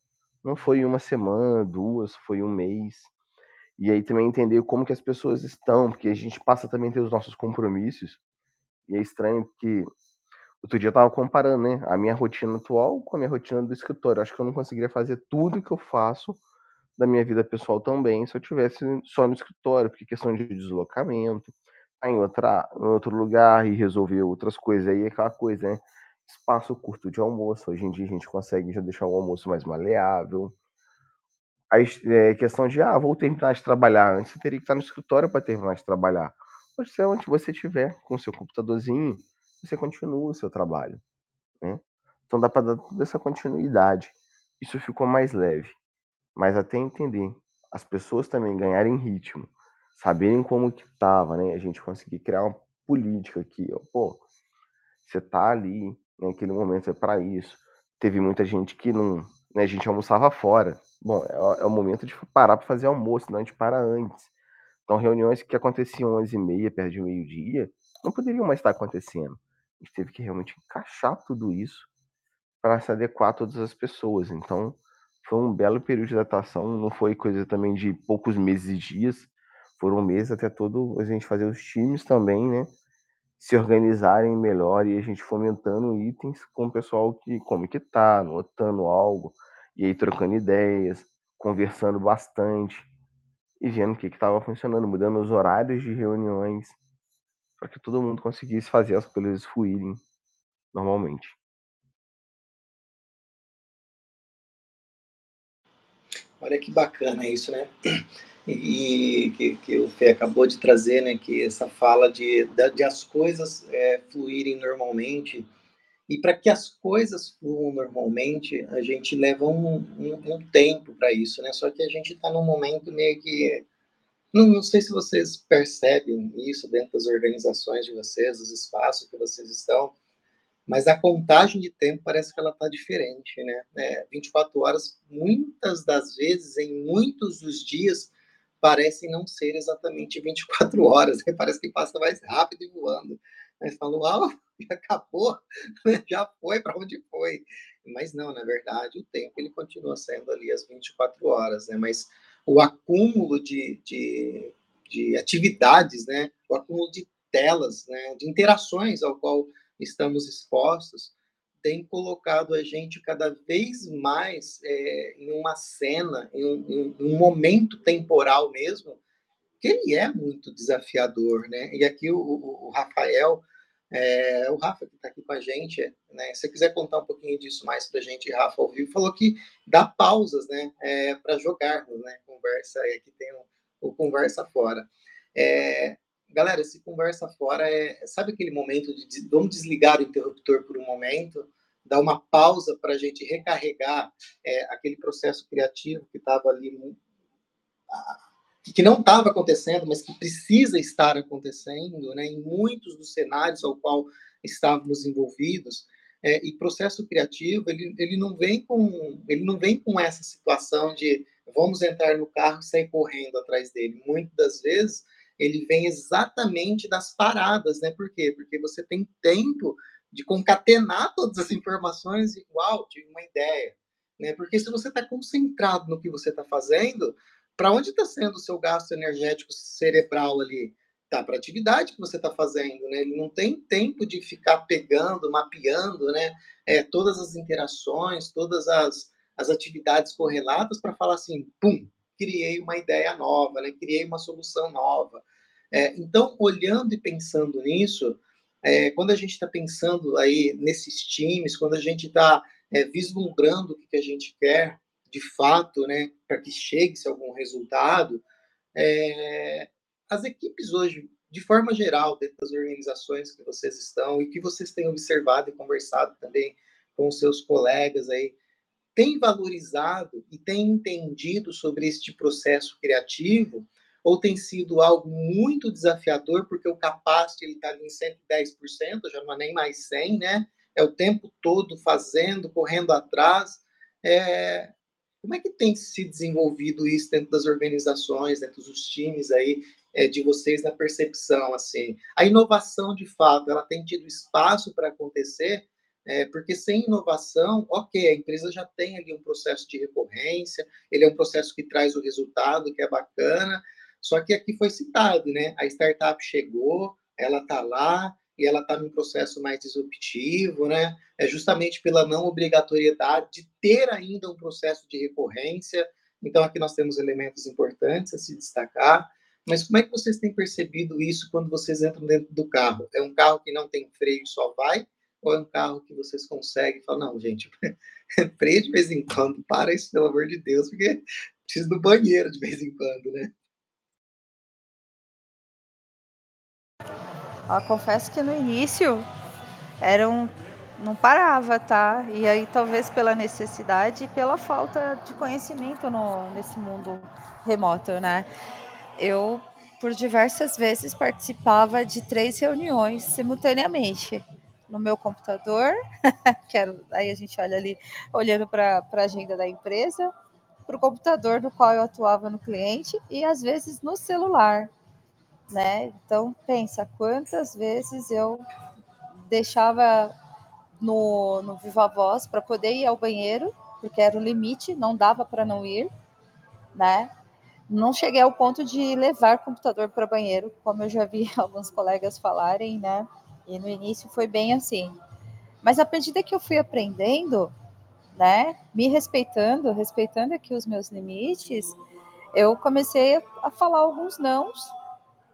não foi uma semana, duas, foi um mês. E aí também entender como que as pessoas estão, porque a gente passa também a ter os nossos compromissos. E é estranho porque outro dia eu tava comparando, né, a minha rotina atual com a minha rotina do escritório. Acho que eu não conseguiria fazer tudo que eu faço da minha vida pessoal também se eu tivesse só no escritório, porque questão de deslocamento, tá em outra, em outro lugar e resolver outras coisas aí, é aquela coisa, né? Espaço curto de almoço. Hoje em dia a gente consegue já deixar o almoço mais maleável a é, questão de, ah, vou terminar de trabalhar. Antes você teria que estar no escritório para terminar de trabalhar. Hoje, é onde você estiver, com o seu computadorzinho, você continua o seu trabalho. Né? Então dá para dar toda essa continuidade. Isso ficou mais leve. Mas até entender, as pessoas também ganharem ritmo, saberem como que estava, né? A gente conseguir criar uma política aqui, ó. Pô, você tá ali, naquele momento é para isso. Teve muita gente que não, né, a gente almoçava fora. Bom, é, é o momento de parar para fazer almoço, não a gente para antes. Então, reuniões que aconteciam às 11h30, perto de meio-dia, não poderiam mais estar acontecendo. A gente teve que realmente encaixar tudo isso para se adequar a todas as pessoas. Então, foi um belo período de adaptação, não foi coisa também de poucos meses e dias, foram meses até todo a gente fazer os times também, né? Se organizarem melhor e a gente fomentando itens com o pessoal que como que tá, anotando algo, e aí trocando ideias, conversando bastante e vendo o que estava funcionando, mudando os horários de reuniões para que todo mundo conseguisse fazer as coisas fluírem normalmente. Olha que bacana isso, né? E que, que o Fê acabou de trazer, né? Que essa fala de, de, as coisas é, fluírem normalmente e para que as coisas fluam normalmente, a gente leva um, um, um tempo para isso, né? Só que a gente está num momento meio que. Não, não, sei se vocês percebem isso dentro das organizações de vocês, dos espaços que vocês estão, mas a contagem de tempo parece que ela está diferente, né? É, 24 horas, muitas das vezes, em muitos dos dias, parecem não ser exatamente 24 horas, né? parece que passa mais rápido e voando. Mas falam, ah, acabou, já foi para onde foi. Mas não, na verdade, o tempo ele continua sendo ali as 24 horas, né? Mas o acúmulo de, de, de atividades, né? O acúmulo de telas, né? De interações ao qual estamos expostos, tem colocado a gente cada vez mais é, em uma cena, em um, em um, momento temporal mesmo, que ele é muito desafiador, né? E aqui o, o, o Rafael, é, o Rafa que está aqui com a gente, né? Se você quiser contar um pouquinho disso mais para a gente, Rafa, ao vivo, falou que dá pausas, né? É, para jogarmos, né? Conversa, aqui tem o, o Conversa Fora. É, galera, esse conversa fora é, sabe aquele momento de vamos desligar o interruptor por um momento, dar uma pausa para a gente recarregar é, aquele processo criativo que estava ali, que não estava acontecendo, mas que precisa estar acontecendo, né, em muitos dos cenários ao qual estávamos envolvidos. É, e processo criativo ele, ele não vem com ele não vem com essa situação de vamos entrar no carro e sair correndo atrás dele. Muitas das vezes ele vem exatamente das paradas, né? Por quê? Porque você tem tempo de concatenar todas as informações e, uau, tive uma ideia. Né? Porque se você está concentrado no que você está fazendo, para onde está sendo o seu gasto energético cerebral ali? Tá para atividade que você está fazendo, né? Ele não tem tempo de ficar pegando, mapeando, né? É, todas as interações, todas as, as atividades correlatas para falar assim, pum, criei uma ideia nova, né? criei uma solução nova. É, então, olhando e pensando nisso, é, quando a gente está pensando aí nesses times, quando a gente está é, vislumbrando o que, a gente quer, de fato, né, para que chegue-se algum resultado, é, as equipes hoje, de forma geral, dentro das organizações que vocês estão e que vocês têm observado e conversado também com os seus colegas aí, tem valorizado e tem entendido sobre este processo criativo ou tem sido algo muito desafiador, porque o capacity está ali em 110%, já não é nem mais 100%, né? É o tempo todo fazendo, correndo atrás. É... Como é que tem se desenvolvido isso dentro das organizações, dentro dos times aí, é, de vocês na percepção, assim? A inovação, de fato, ela tem tido espaço para acontecer, é, porque sem inovação, ok, a empresa já tem ali um processo de recorrência, ele é um processo que traz o resultado, que é bacana, só que aqui foi citado, né? A startup chegou, ela está lá e ela está num processo mais disruptivo, né? É justamente pela não obrigatoriedade de ter ainda um processo de recorrência. Então, aqui nós temos elementos importantes a se destacar. Mas como é que vocês têm percebido isso quando vocês entram dentro do carro? É um carro que não tem freio, só vai? Ou é um carro que vocês conseguem falar, não, gente, freia de vez em quando, para isso, pelo amor de Deus, porque preciso do banheiro de vez em quando, né? Eu confesso que no início era um, não parava, tá? E aí talvez pela necessidade e pela falta de conhecimento no, nesse mundo remoto, né? Eu por diversas vezes participava de três reuniões simultaneamente no meu computador, que era, aí a gente olha ali, olhando para a agenda da empresa, para o computador do qual eu atuava no cliente e às vezes no celular né? Então pensa quantas vezes eu deixava no, no Viva Voz para poder ir ao banheiro, porque era o limite, não dava para não ir, né? Não cheguei ao ponto de levar computador para banheiro, como eu já vi alguns colegas falarem, né? E no início foi bem assim. Mas à medida que eu fui aprendendo, né, me respeitando, respeitando aqui os meus limites, eu comecei a falar alguns nãos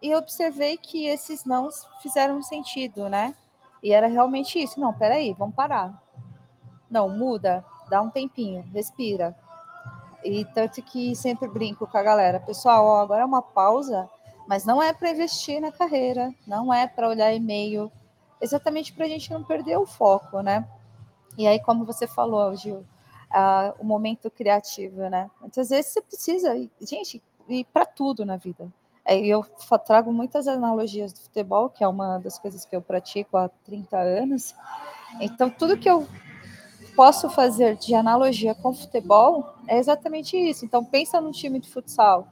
e observei que esses não fizeram sentido, né? E era realmente isso. Não, peraí, vamos parar. Não, muda, dá um tempinho, respira. E tanto que sempre brinco com a galera, pessoal, ó, agora é uma pausa, mas não é para investir na carreira, não é para olhar e-mail, exatamente para a gente não perder o foco, né? E aí, como você falou, Gil, uh, o momento criativo, né? Muitas vezes você precisa, gente, ir para tudo na vida. É, eu trago muitas analogias do futebol, que é uma das coisas que eu pratico há 30 anos. Então, tudo que eu posso fazer de analogia com futebol é exatamente isso. Então, pensa num time de futsal.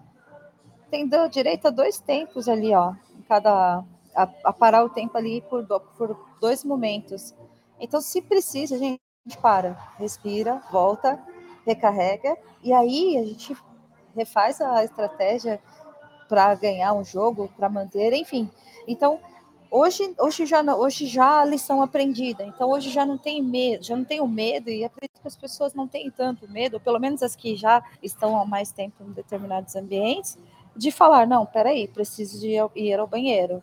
Tem direito a dois tempos ali, ó, cada a, a parar o tempo ali por, por dois momentos. Então, se precisa, a gente para, respira, volta, recarrega, e aí a gente refaz a estratégia para ganhar um jogo, para manter, enfim. Então, hoje, hoje já hoje já a lição aprendida. Então hoje já não tem medo, já não tenho medo e acredito que as pessoas não têm tanto medo, pelo menos as que já estão há mais tempo em determinados ambientes, de falar não, peraí, preciso de ir ao banheiro.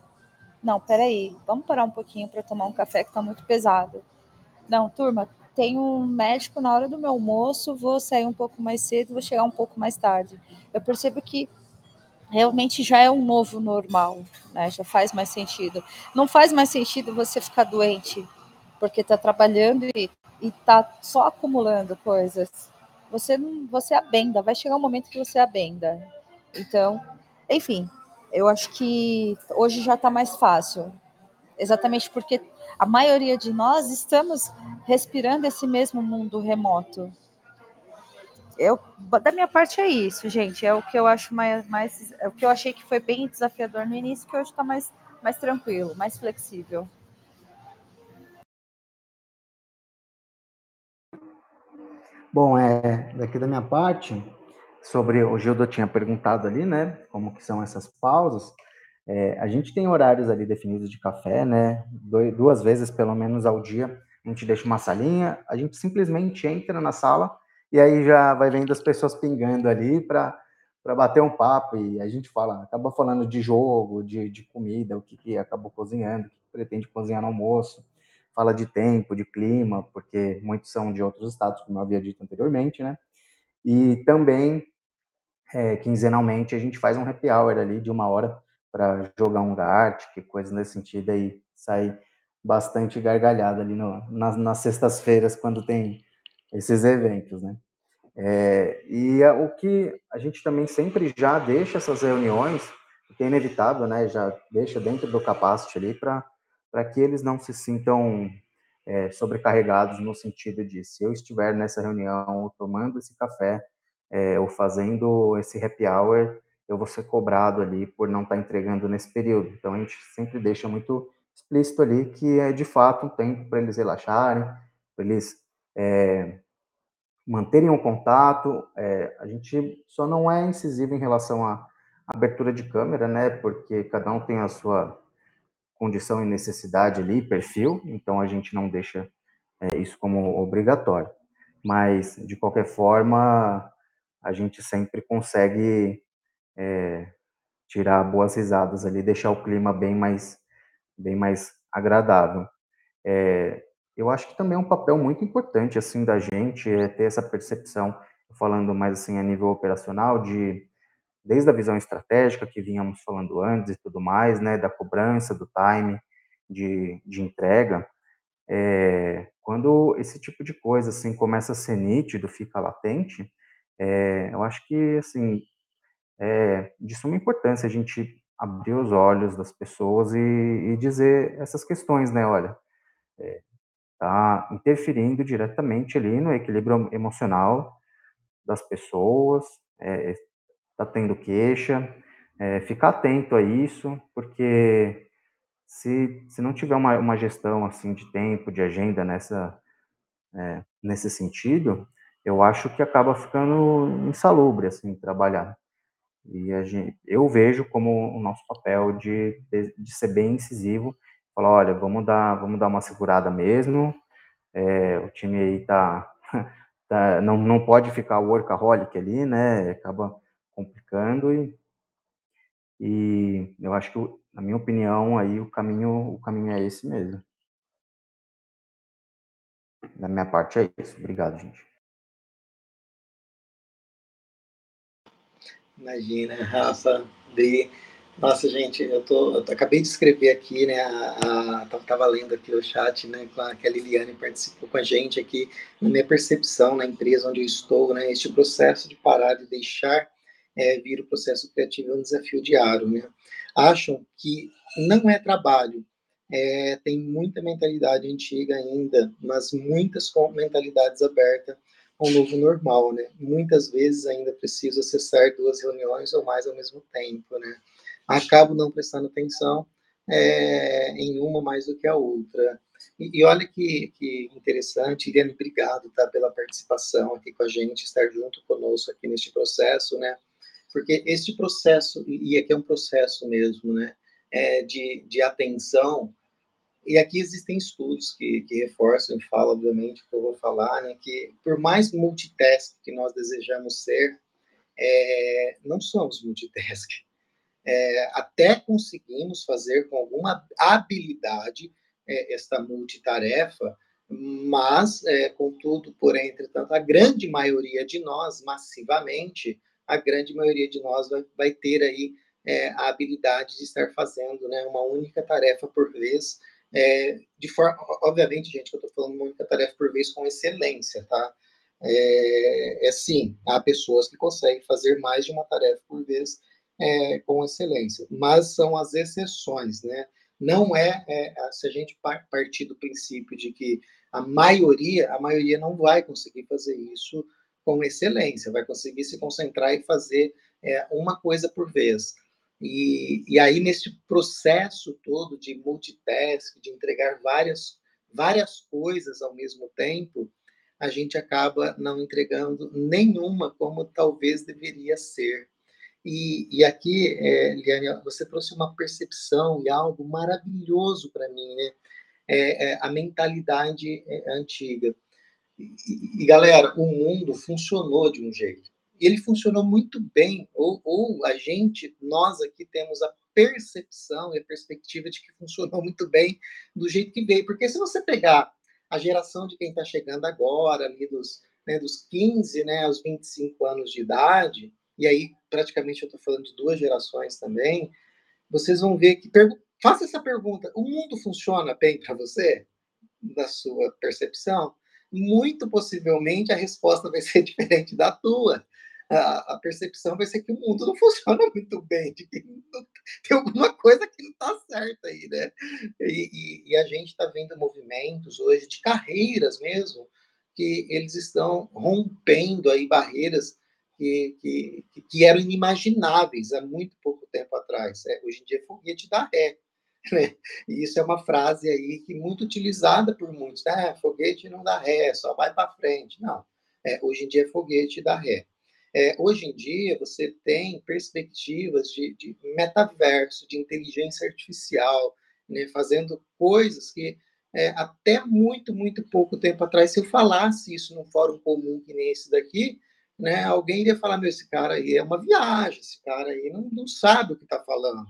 Não, peraí, vamos parar um pouquinho para tomar um café que está muito pesado. Não, turma, tem um médico na hora do meu almoço, vou sair um pouco mais cedo, vou chegar um pouco mais tarde. Eu percebo que realmente já é um novo normal, né? Já faz mais sentido. Não faz mais sentido você ficar doente porque está trabalhando e está só acumulando coisas. Você não, você abenda, vai chegar um momento que você abenda. Então, enfim, eu acho que hoje já está mais fácil, exatamente porque a maioria de nós estamos respirando esse mesmo mundo remoto eu, da minha parte é isso, gente. É o que eu acho mais, mais é o que eu achei que foi bem desafiador no início, que hoje está mais, mais tranquilo, mais flexível. Bom, é, daqui da minha parte, sobre o Gildo tinha perguntado ali, né, como que são essas pausas. É, a gente tem horários ali definidos de café, né, duas vezes pelo menos ao dia. A gente deixa uma salinha, a gente simplesmente entra na sala e aí já vai vendo as pessoas pingando ali para bater um papo e a gente fala, acaba falando de jogo, de, de comida, o que, que acabou cozinhando, o que pretende cozinhar no almoço, fala de tempo, de clima, porque muitos são de outros estados, como eu havia dito anteriormente, né? E também, é, quinzenalmente, a gente faz um happy hour ali de uma hora para jogar um que coisas nesse sentido aí, sai bastante gargalhada ali no, nas, nas sextas-feiras, quando tem esses eventos, né? É, e a, o que a gente também sempre já deixa essas reuniões, que é inevitável, né? Já deixa dentro do capacity ali para que eles não se sintam é, sobrecarregados no sentido de se eu estiver nessa reunião tomando esse café é, ou fazendo esse happy hour, eu vou ser cobrado ali por não estar tá entregando nesse período. Então a gente sempre deixa muito explícito ali que é de fato um tempo para eles relaxarem, para eles é, manterem o contato. É, a gente só não é incisivo em relação à abertura de câmera, né? Porque cada um tem a sua condição e necessidade ali, perfil, então a gente não deixa é, isso como obrigatório. Mas, de qualquer forma, a gente sempre consegue é, tirar boas risadas ali, deixar o clima bem mais, bem mais agradável. É, eu acho que também é um papel muito importante assim da gente é ter essa percepção, falando mais assim a nível operacional de desde a visão estratégica que vínhamos falando antes e tudo mais, né, da cobrança, do time, de, de entrega, é, quando esse tipo de coisa assim começa a ser nítido, fica latente, é, eu acho que assim é de suma importância a gente abrir os olhos das pessoas e, e dizer essas questões, né? Olha, é, está interferindo diretamente ali no equilíbrio emocional das pessoas, é, tá tendo queixa, é, ficar atento a isso, porque se, se não tiver uma, uma gestão assim de tempo, de agenda nessa é, nesse sentido, eu acho que acaba ficando insalubre assim trabalhar. E a gente, eu vejo como o nosso papel de, de, de ser bem incisivo falar, olha, vamos dar, vamos dar uma segurada mesmo, é, o time aí tá, tá, não, não pode ficar workaholic ali, né, acaba complicando e, e eu acho que, na minha opinião, aí o caminho, o caminho é esse mesmo. Da minha parte é isso. Obrigado, gente. Imagina, Rafa, de nossa, gente, eu, tô, eu acabei de escrever aqui, né? A, a, tava lendo aqui o chat, né? Que a Liliane participou com a gente aqui, na minha percepção na empresa onde eu estou, né? Este processo de parar de deixar é, vir o processo criativo é um desafio diário, né? Acham que não é trabalho, é, tem muita mentalidade antiga ainda, mas muitas mentalidades abertas ao novo normal, né? Muitas vezes ainda preciso acessar duas reuniões ou mais ao mesmo tempo, né? acabo não prestando atenção é, em uma mais do que a outra. E, e olha que, que interessante, Iriane, obrigado tá, pela participação aqui com a gente, estar junto conosco aqui neste processo, né? Porque este processo, e aqui é um processo mesmo, né? é, de, de atenção. E aqui existem estudos que, que reforçam e falam, obviamente, o que eu vou falar, né, que por mais multitask que nós desejamos ser, é, não somos multitask. É, até conseguimos fazer com alguma habilidade é, esta multitarefa, mas, é, contudo, porém, entretanto, a grande maioria de nós, massivamente, a grande maioria de nós vai, vai ter aí é, a habilidade de estar fazendo né, uma única tarefa por vez, é, de forma, obviamente, gente, eu estou falando única tarefa por vez com excelência, tá? É, é sim, há pessoas que conseguem fazer mais de uma tarefa por vez é, com excelência, mas são as exceções, né? Não é, é, se a gente partir do princípio de que a maioria, a maioria não vai conseguir fazer isso com excelência, vai conseguir se concentrar e fazer é, uma coisa por vez. E, e aí, nesse processo todo de multitask, de entregar várias, várias coisas ao mesmo tempo, a gente acaba não entregando nenhuma como talvez deveria ser. E, e aqui, é, Liane, você trouxe uma percepção e algo maravilhoso para mim, né? É, é, a mentalidade é, antiga. E, e, galera, o mundo funcionou de um jeito. Ele funcionou muito bem, ou, ou a gente, nós aqui temos a percepção e a perspectiva de que funcionou muito bem do jeito que veio. Porque se você pegar a geração de quem está chegando agora, ali dos, né, dos 15 né, aos 25 anos de idade, e aí praticamente eu estou falando de duas gerações também, vocês vão ver que. Faça essa pergunta: o mundo funciona bem para você? Da sua percepção? Muito possivelmente a resposta vai ser diferente da tua a, percepção vai ser que o mundo não funciona muito bem, de que tem alguma coisa que não está certa aí, né? E, e, e a gente está vendo movimentos hoje de carreiras mesmo, que eles estão rompendo aí barreiras que, que, que eram inimagináveis há muito pouco tempo atrás. É, hoje em dia, é foguete da ré. Né? E isso é uma frase aí que muito utilizada por muitos. Ah, foguete não dá ré, só vai para frente. Não. É, hoje em dia é foguete da ré. É, hoje em dia, você tem perspectivas de, de metaverso, de inteligência artificial, né, fazendo coisas que é, até muito, muito pouco tempo atrás, se eu falasse isso num fórum comum que nem esse daqui, né, alguém iria falar, meu, esse cara aí é uma viagem, esse cara aí não, não sabe o que está falando.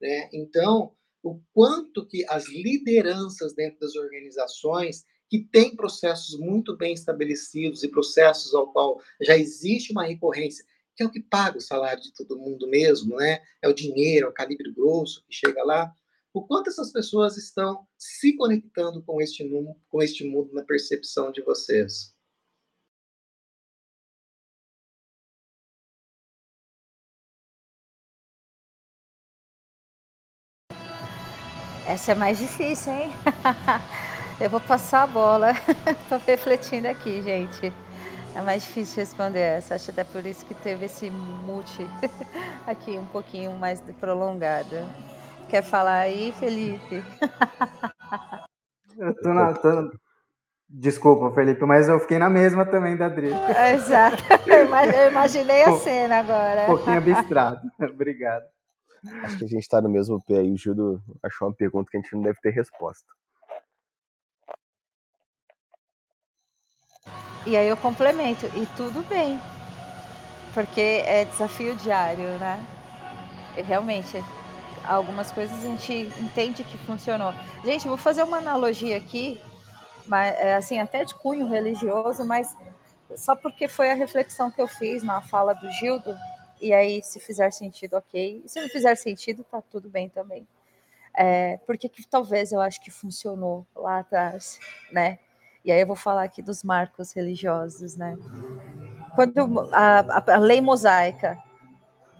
Né? Então, o quanto que as lideranças dentro das organizações que tem processos muito bem estabelecidos e processos ao qual já existe uma recorrência, que é o que paga o salário de todo mundo mesmo, né? É o dinheiro, é o calibre grosso que chega lá. O quanto essas pessoas estão se conectando com este mundo, com este mundo na percepção de vocês? Essa é mais difícil, hein? Eu vou passar a bola. Estou refletindo aqui, gente. É mais difícil responder essa. Acho até por isso que teve esse multi aqui um pouquinho mais prolongado. Quer falar aí, Felipe? Eu tô na. Tô... Desculpa, Felipe, mas eu fiquei na mesma também da Adri. Exato. Eu imaginei a cena agora. Um pouquinho abstrato. Obrigado. Acho que a gente está no mesmo pé aí. O Gildo achou uma pergunta que a gente não deve ter resposta. E aí eu complemento, e tudo bem, porque é desafio diário, né? E realmente, algumas coisas a gente entende que funcionou. Gente, vou fazer uma analogia aqui, mas, é, assim, até de cunho religioso, mas só porque foi a reflexão que eu fiz na fala do Gildo, e aí, se fizer sentido, ok. Se não fizer sentido, tá tudo bem também. É, porque que talvez eu acho que funcionou lá atrás, né? E aí eu vou falar aqui dos marcos religiosos, né? Quando a, a, a lei mosaica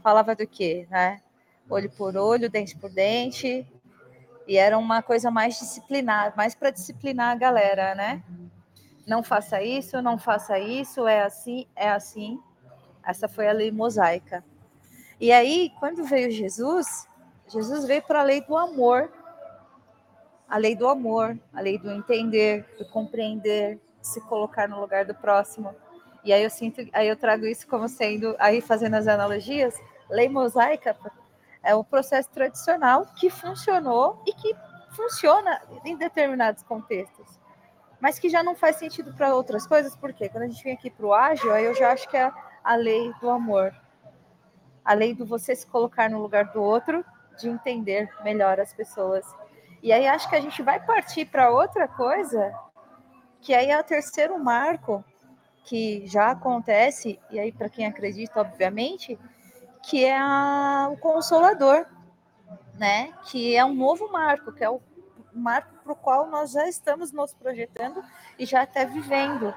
falava do quê, né? Olho por olho, dente por dente, e era uma coisa mais disciplinada, mais para disciplinar a galera, né? Não faça isso, não faça isso, é assim, é assim. Essa foi a lei mosaica. E aí, quando veio Jesus, Jesus veio para a lei do amor, a lei do amor, a lei do entender, do compreender, se colocar no lugar do próximo. E aí eu sinto, aí eu trago isso como sendo, aí fazendo as analogias, lei mosaica É o processo tradicional que funcionou e que funciona em determinados contextos, mas que já não faz sentido para outras coisas, porque quando a gente vem aqui para o ágil, aí eu já acho que é a lei do amor, a lei do você se colocar no lugar do outro, de entender melhor as pessoas. E aí acho que a gente vai partir para outra coisa, que aí é o terceiro marco que já acontece, e aí para quem acredita, obviamente, que é a, o consolador, né? Que é um novo marco, que é o marco para o qual nós já estamos nos projetando e já até vivendo.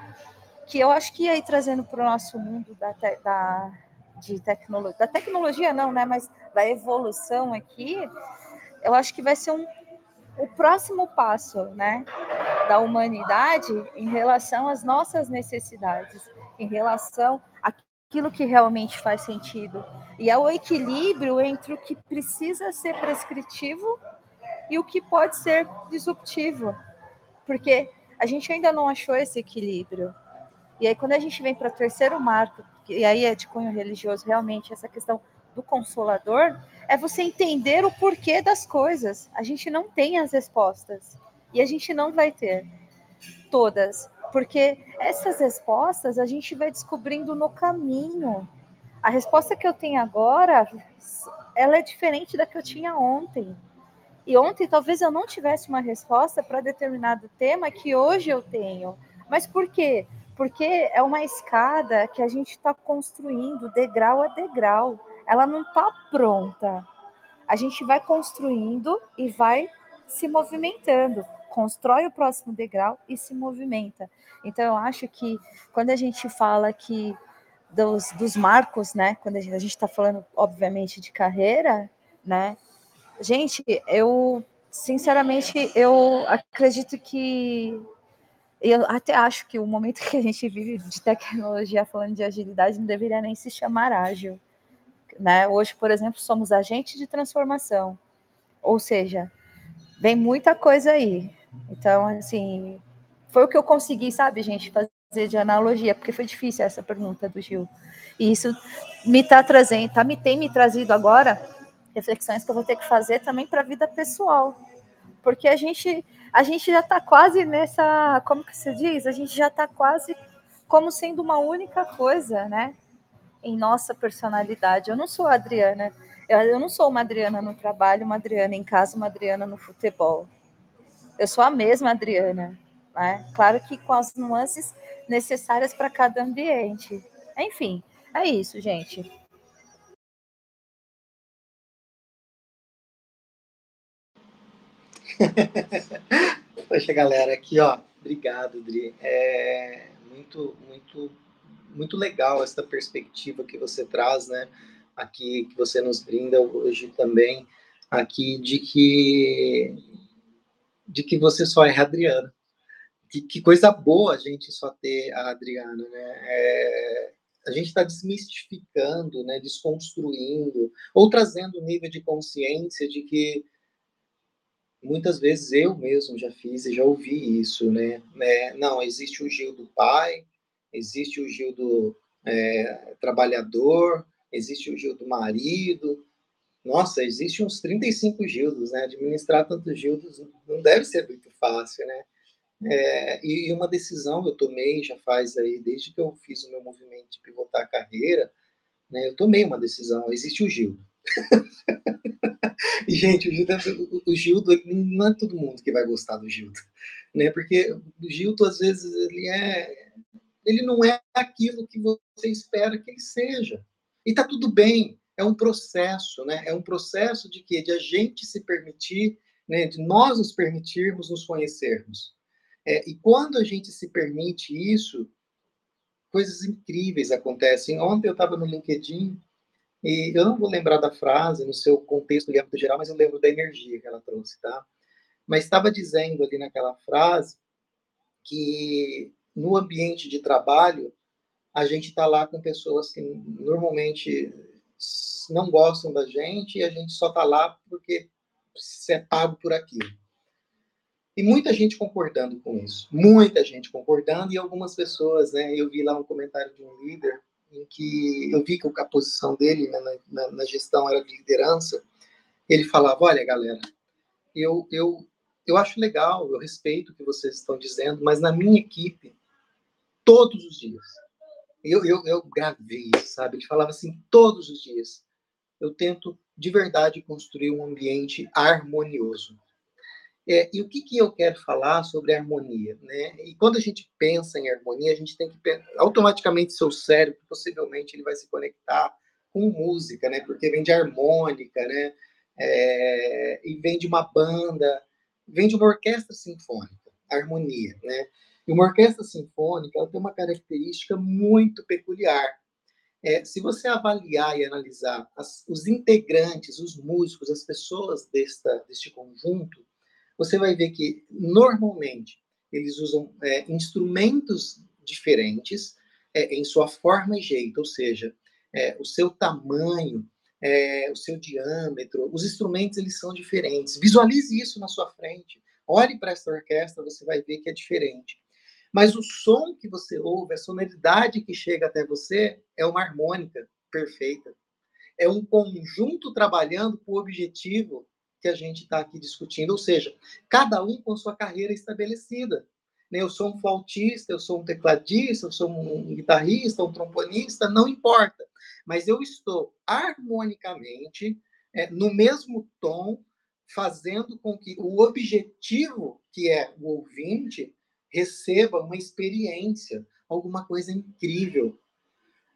Que eu acho que aí trazendo para o nosso mundo da, te, da, de tecnologia, da tecnologia não, né? Mas da evolução aqui, eu acho que vai ser um, o próximo passo, né? Da humanidade em relação às nossas necessidades, em relação àquilo que realmente faz sentido. E é o equilíbrio entre o que precisa ser prescritivo e o que pode ser disruptivo, porque a gente ainda não achou esse equilíbrio. E aí, quando a gente vem para o terceiro marco, e aí é de cunho religioso, realmente, essa questão do consolador, é você entender o porquê das coisas. A gente não tem as respostas, e a gente não vai ter todas, porque essas respostas a gente vai descobrindo no caminho. A resposta que eu tenho agora, ela é diferente da que eu tinha ontem. E ontem talvez eu não tivesse uma resposta para determinado tema que hoje eu tenho. Mas por quê? Porque é uma escada que a gente está construindo degrau a degrau. Ela não está pronta. A gente vai construindo e vai se movimentando. Constrói o próximo degrau e se movimenta. Então, eu acho que quando a gente fala que dos, dos marcos, né? Quando a gente está falando, obviamente, de carreira, né? Gente, eu sinceramente eu acredito que eu até acho que o momento que a gente vive de tecnologia falando de agilidade não deveria nem se chamar ágil. Né? Hoje, por exemplo, somos agentes de transformação. Ou seja, vem muita coisa aí. Então, assim, foi o que eu consegui, sabe, gente, fazer de analogia, porque foi difícil essa pergunta do Gil. E isso me está trazendo, tá, me tem me trazido agora reflexões que eu vou ter que fazer também para a vida pessoal. Porque a gente, a gente já está quase nessa, como que se diz? A gente já está quase como sendo uma única coisa, né? Em nossa personalidade. Eu não sou a Adriana, eu não sou uma Adriana no trabalho, uma Adriana em casa, uma Adriana no futebol. Eu sou a mesma Adriana, né? Claro que com as nuances necessárias para cada ambiente. Enfim, é isso, gente. Poxa, galera, aqui, ó, obrigado, Dri. É muito, muito, muito legal essa perspectiva que você traz, né? Aqui, que você nos brinda hoje também, aqui, de que, de que você só é Adriana. Que, que coisa boa a gente só ter a Adriana, né? É, a gente está desmistificando, né, desconstruindo, ou trazendo um nível de consciência de que muitas vezes eu mesmo já fiz e já ouvi isso, né? É, não, existe o Gil do pai, existe o Gil do é, trabalhador, existe o Gil do marido. Nossa, existe uns 35 Gildos, né? Administrar tantos Gildos não deve ser muito fácil, né? É, e uma decisão eu tomei já faz aí, desde que eu fiz o meu movimento de pivotar a carreira, né? Eu tomei uma decisão, existe o Gildo. E, gente, o Gildo, o Gildo não é todo mundo que vai gostar do Gildo, né? Porque o Gildo, às vezes, ele é. Ele não é aquilo que você espera que ele seja. E tá tudo bem, é um processo, né? É um processo de quê? De a gente se permitir, né? De nós nos permitirmos nos conhecermos. É, e quando a gente se permite isso, coisas incríveis acontecem. Ontem eu estava no LinkedIn e eu não vou lembrar da frase no seu contexto de âmbito geral, mas eu lembro da energia que ela trouxe, tá? Mas estava dizendo ali naquela frase que no ambiente de trabalho a gente está lá com pessoas que normalmente não gostam da gente e a gente só está lá porque se é pago por aquilo. E muita gente concordando com isso, muita gente concordando e algumas pessoas, né? Eu vi lá um comentário de um líder em que eu vi que a posição dele né, na, na, gestão era de liderança, ele falava: Olha, galera, eu, eu, eu acho legal, eu respeito o que vocês estão dizendo, mas na minha equipe, todos os dias, eu, eu, eu gravei isso, sabe? Ele falava assim: todos os dias, eu tento de verdade construir um ambiente harmonioso. É, e o que, que eu quero falar sobre harmonia? Né? E quando a gente pensa em harmonia, a gente tem que automaticamente seu cérebro possivelmente ele vai se conectar com música, né? Porque vem de harmônica, né? É, e vem de uma banda, vem de uma orquestra sinfônica, harmonia, né? Uma orquestra sinfônica ela tem uma característica muito peculiar. É, se você avaliar e analisar as, os integrantes, os músicos, as pessoas desta, deste conjunto, você vai ver que, normalmente, eles usam é, instrumentos diferentes é, em sua forma e jeito, ou seja, é, o seu tamanho, é, o seu diâmetro, os instrumentos eles são diferentes. Visualize isso na sua frente. Olhe para essa orquestra, você vai ver que é diferente. Mas o som que você ouve, a sonoridade que chega até você, é uma harmônica perfeita. É um conjunto trabalhando com o objetivo que a gente está aqui discutindo, ou seja, cada um com sua carreira estabelecida. Né? Eu sou um flautista, eu sou um tecladista, eu sou um guitarrista, um tromponista, não importa. Mas eu estou harmonicamente é, no mesmo tom, fazendo com que o objetivo, que é o ouvinte, receba uma experiência, alguma coisa incrível,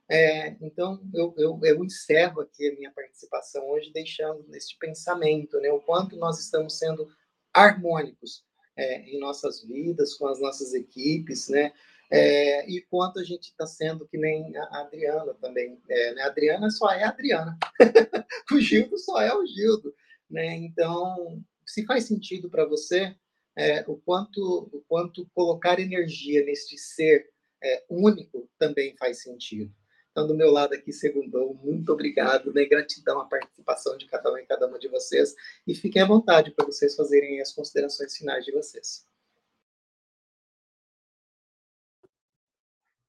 é, então, eu, eu, eu, encerro aqui a minha participação hoje deixando neste pensamento, né, o quanto nós estamos sendo harmônicos é, em nossas vidas, com as nossas equipes, né, é, e quanto a gente está sendo que nem a Adriana também. É, né, a Adriana só é a Adriana, o Gildo só é o Gildo. Né, então, se faz sentido para você, é, o, quanto, o quanto colocar energia neste ser é, único também faz sentido. Então, do meu lado aqui, segundou, muito obrigado, né? Gratidão à participação de cada um e cada uma de vocês. E fiquem à vontade para vocês fazerem as considerações finais de vocês.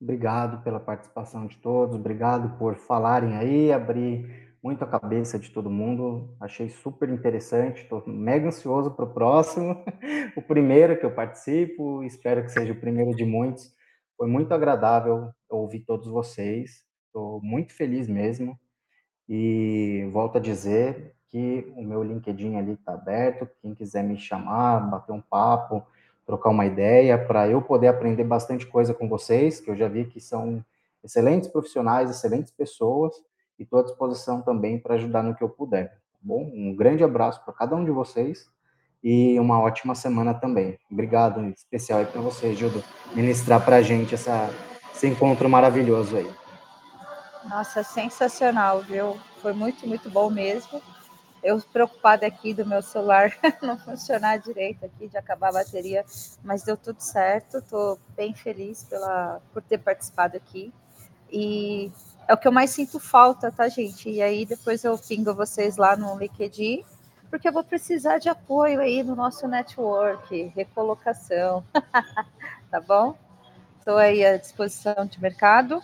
Obrigado pela participação de todos, obrigado por falarem aí, abrir muito a cabeça de todo mundo. Achei super interessante, estou mega ansioso para o próximo, o primeiro que eu participo, espero que seja o primeiro de muitos. Foi muito agradável ouvir todos vocês. Estou muito feliz mesmo. E volto a dizer que o meu LinkedIn ali está aberto. Quem quiser me chamar, bater um papo, trocar uma ideia, para eu poder aprender bastante coisa com vocês, que eu já vi que são excelentes profissionais, excelentes pessoas, e estou à disposição também para ajudar no que eu puder. Tá bom? Um grande abraço para cada um de vocês e uma ótima semana também. Obrigado, em especial aí para você, Gildo, ministrar para a gente essa, esse encontro maravilhoso aí. Nossa, sensacional, viu? Foi muito, muito bom mesmo. Eu preocupada aqui do meu celular não funcionar direito aqui, de acabar a bateria, mas deu tudo certo. Estou bem feliz pela, por ter participado aqui. E é o que eu mais sinto falta, tá, gente? E aí depois eu pingo vocês lá no LinkedIn, porque eu vou precisar de apoio aí no nosso network, recolocação. tá bom? Estou aí à disposição de mercado.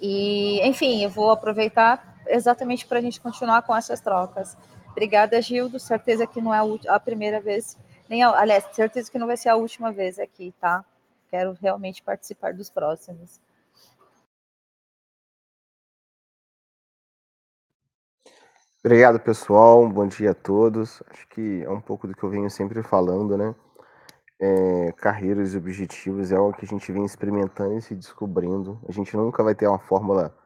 E, enfim, eu vou aproveitar exatamente para a gente continuar com essas trocas. Obrigada, Gildo. Certeza que não é a primeira vez, nem a, aliás, certeza que não vai ser a última vez aqui, tá? Quero realmente participar dos próximos. Obrigado, pessoal. Bom dia a todos. Acho que é um pouco do que eu venho sempre falando, né? É, carreiras e objetivos é algo que a gente vem experimentando e se descobrindo. A gente nunca vai ter uma fórmula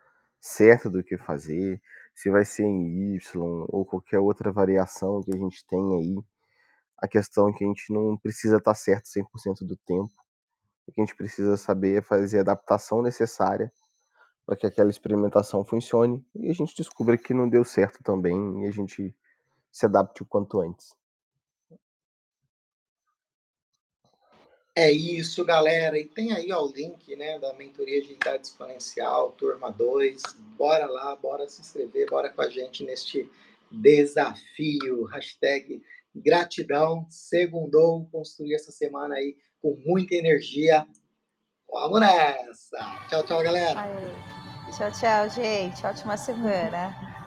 certa do que fazer, se vai ser em Y ou qualquer outra variação que a gente tem aí. A questão é que a gente não precisa estar certo 100% do tempo. O que a gente precisa saber é fazer a adaptação necessária para que aquela experimentação funcione e a gente descubra que não deu certo também e a gente se adapte o quanto antes. É isso, galera. E tem aí ó, o link né, da mentoria de idade exponencial, turma 2. Bora lá, bora se inscrever, bora com a gente neste desafio. Hashtag gratidão. Segundou, construir essa semana aí com muita energia. Vamos nessa! Tchau, tchau, galera. Tchau, tchau, gente. Ótima semana.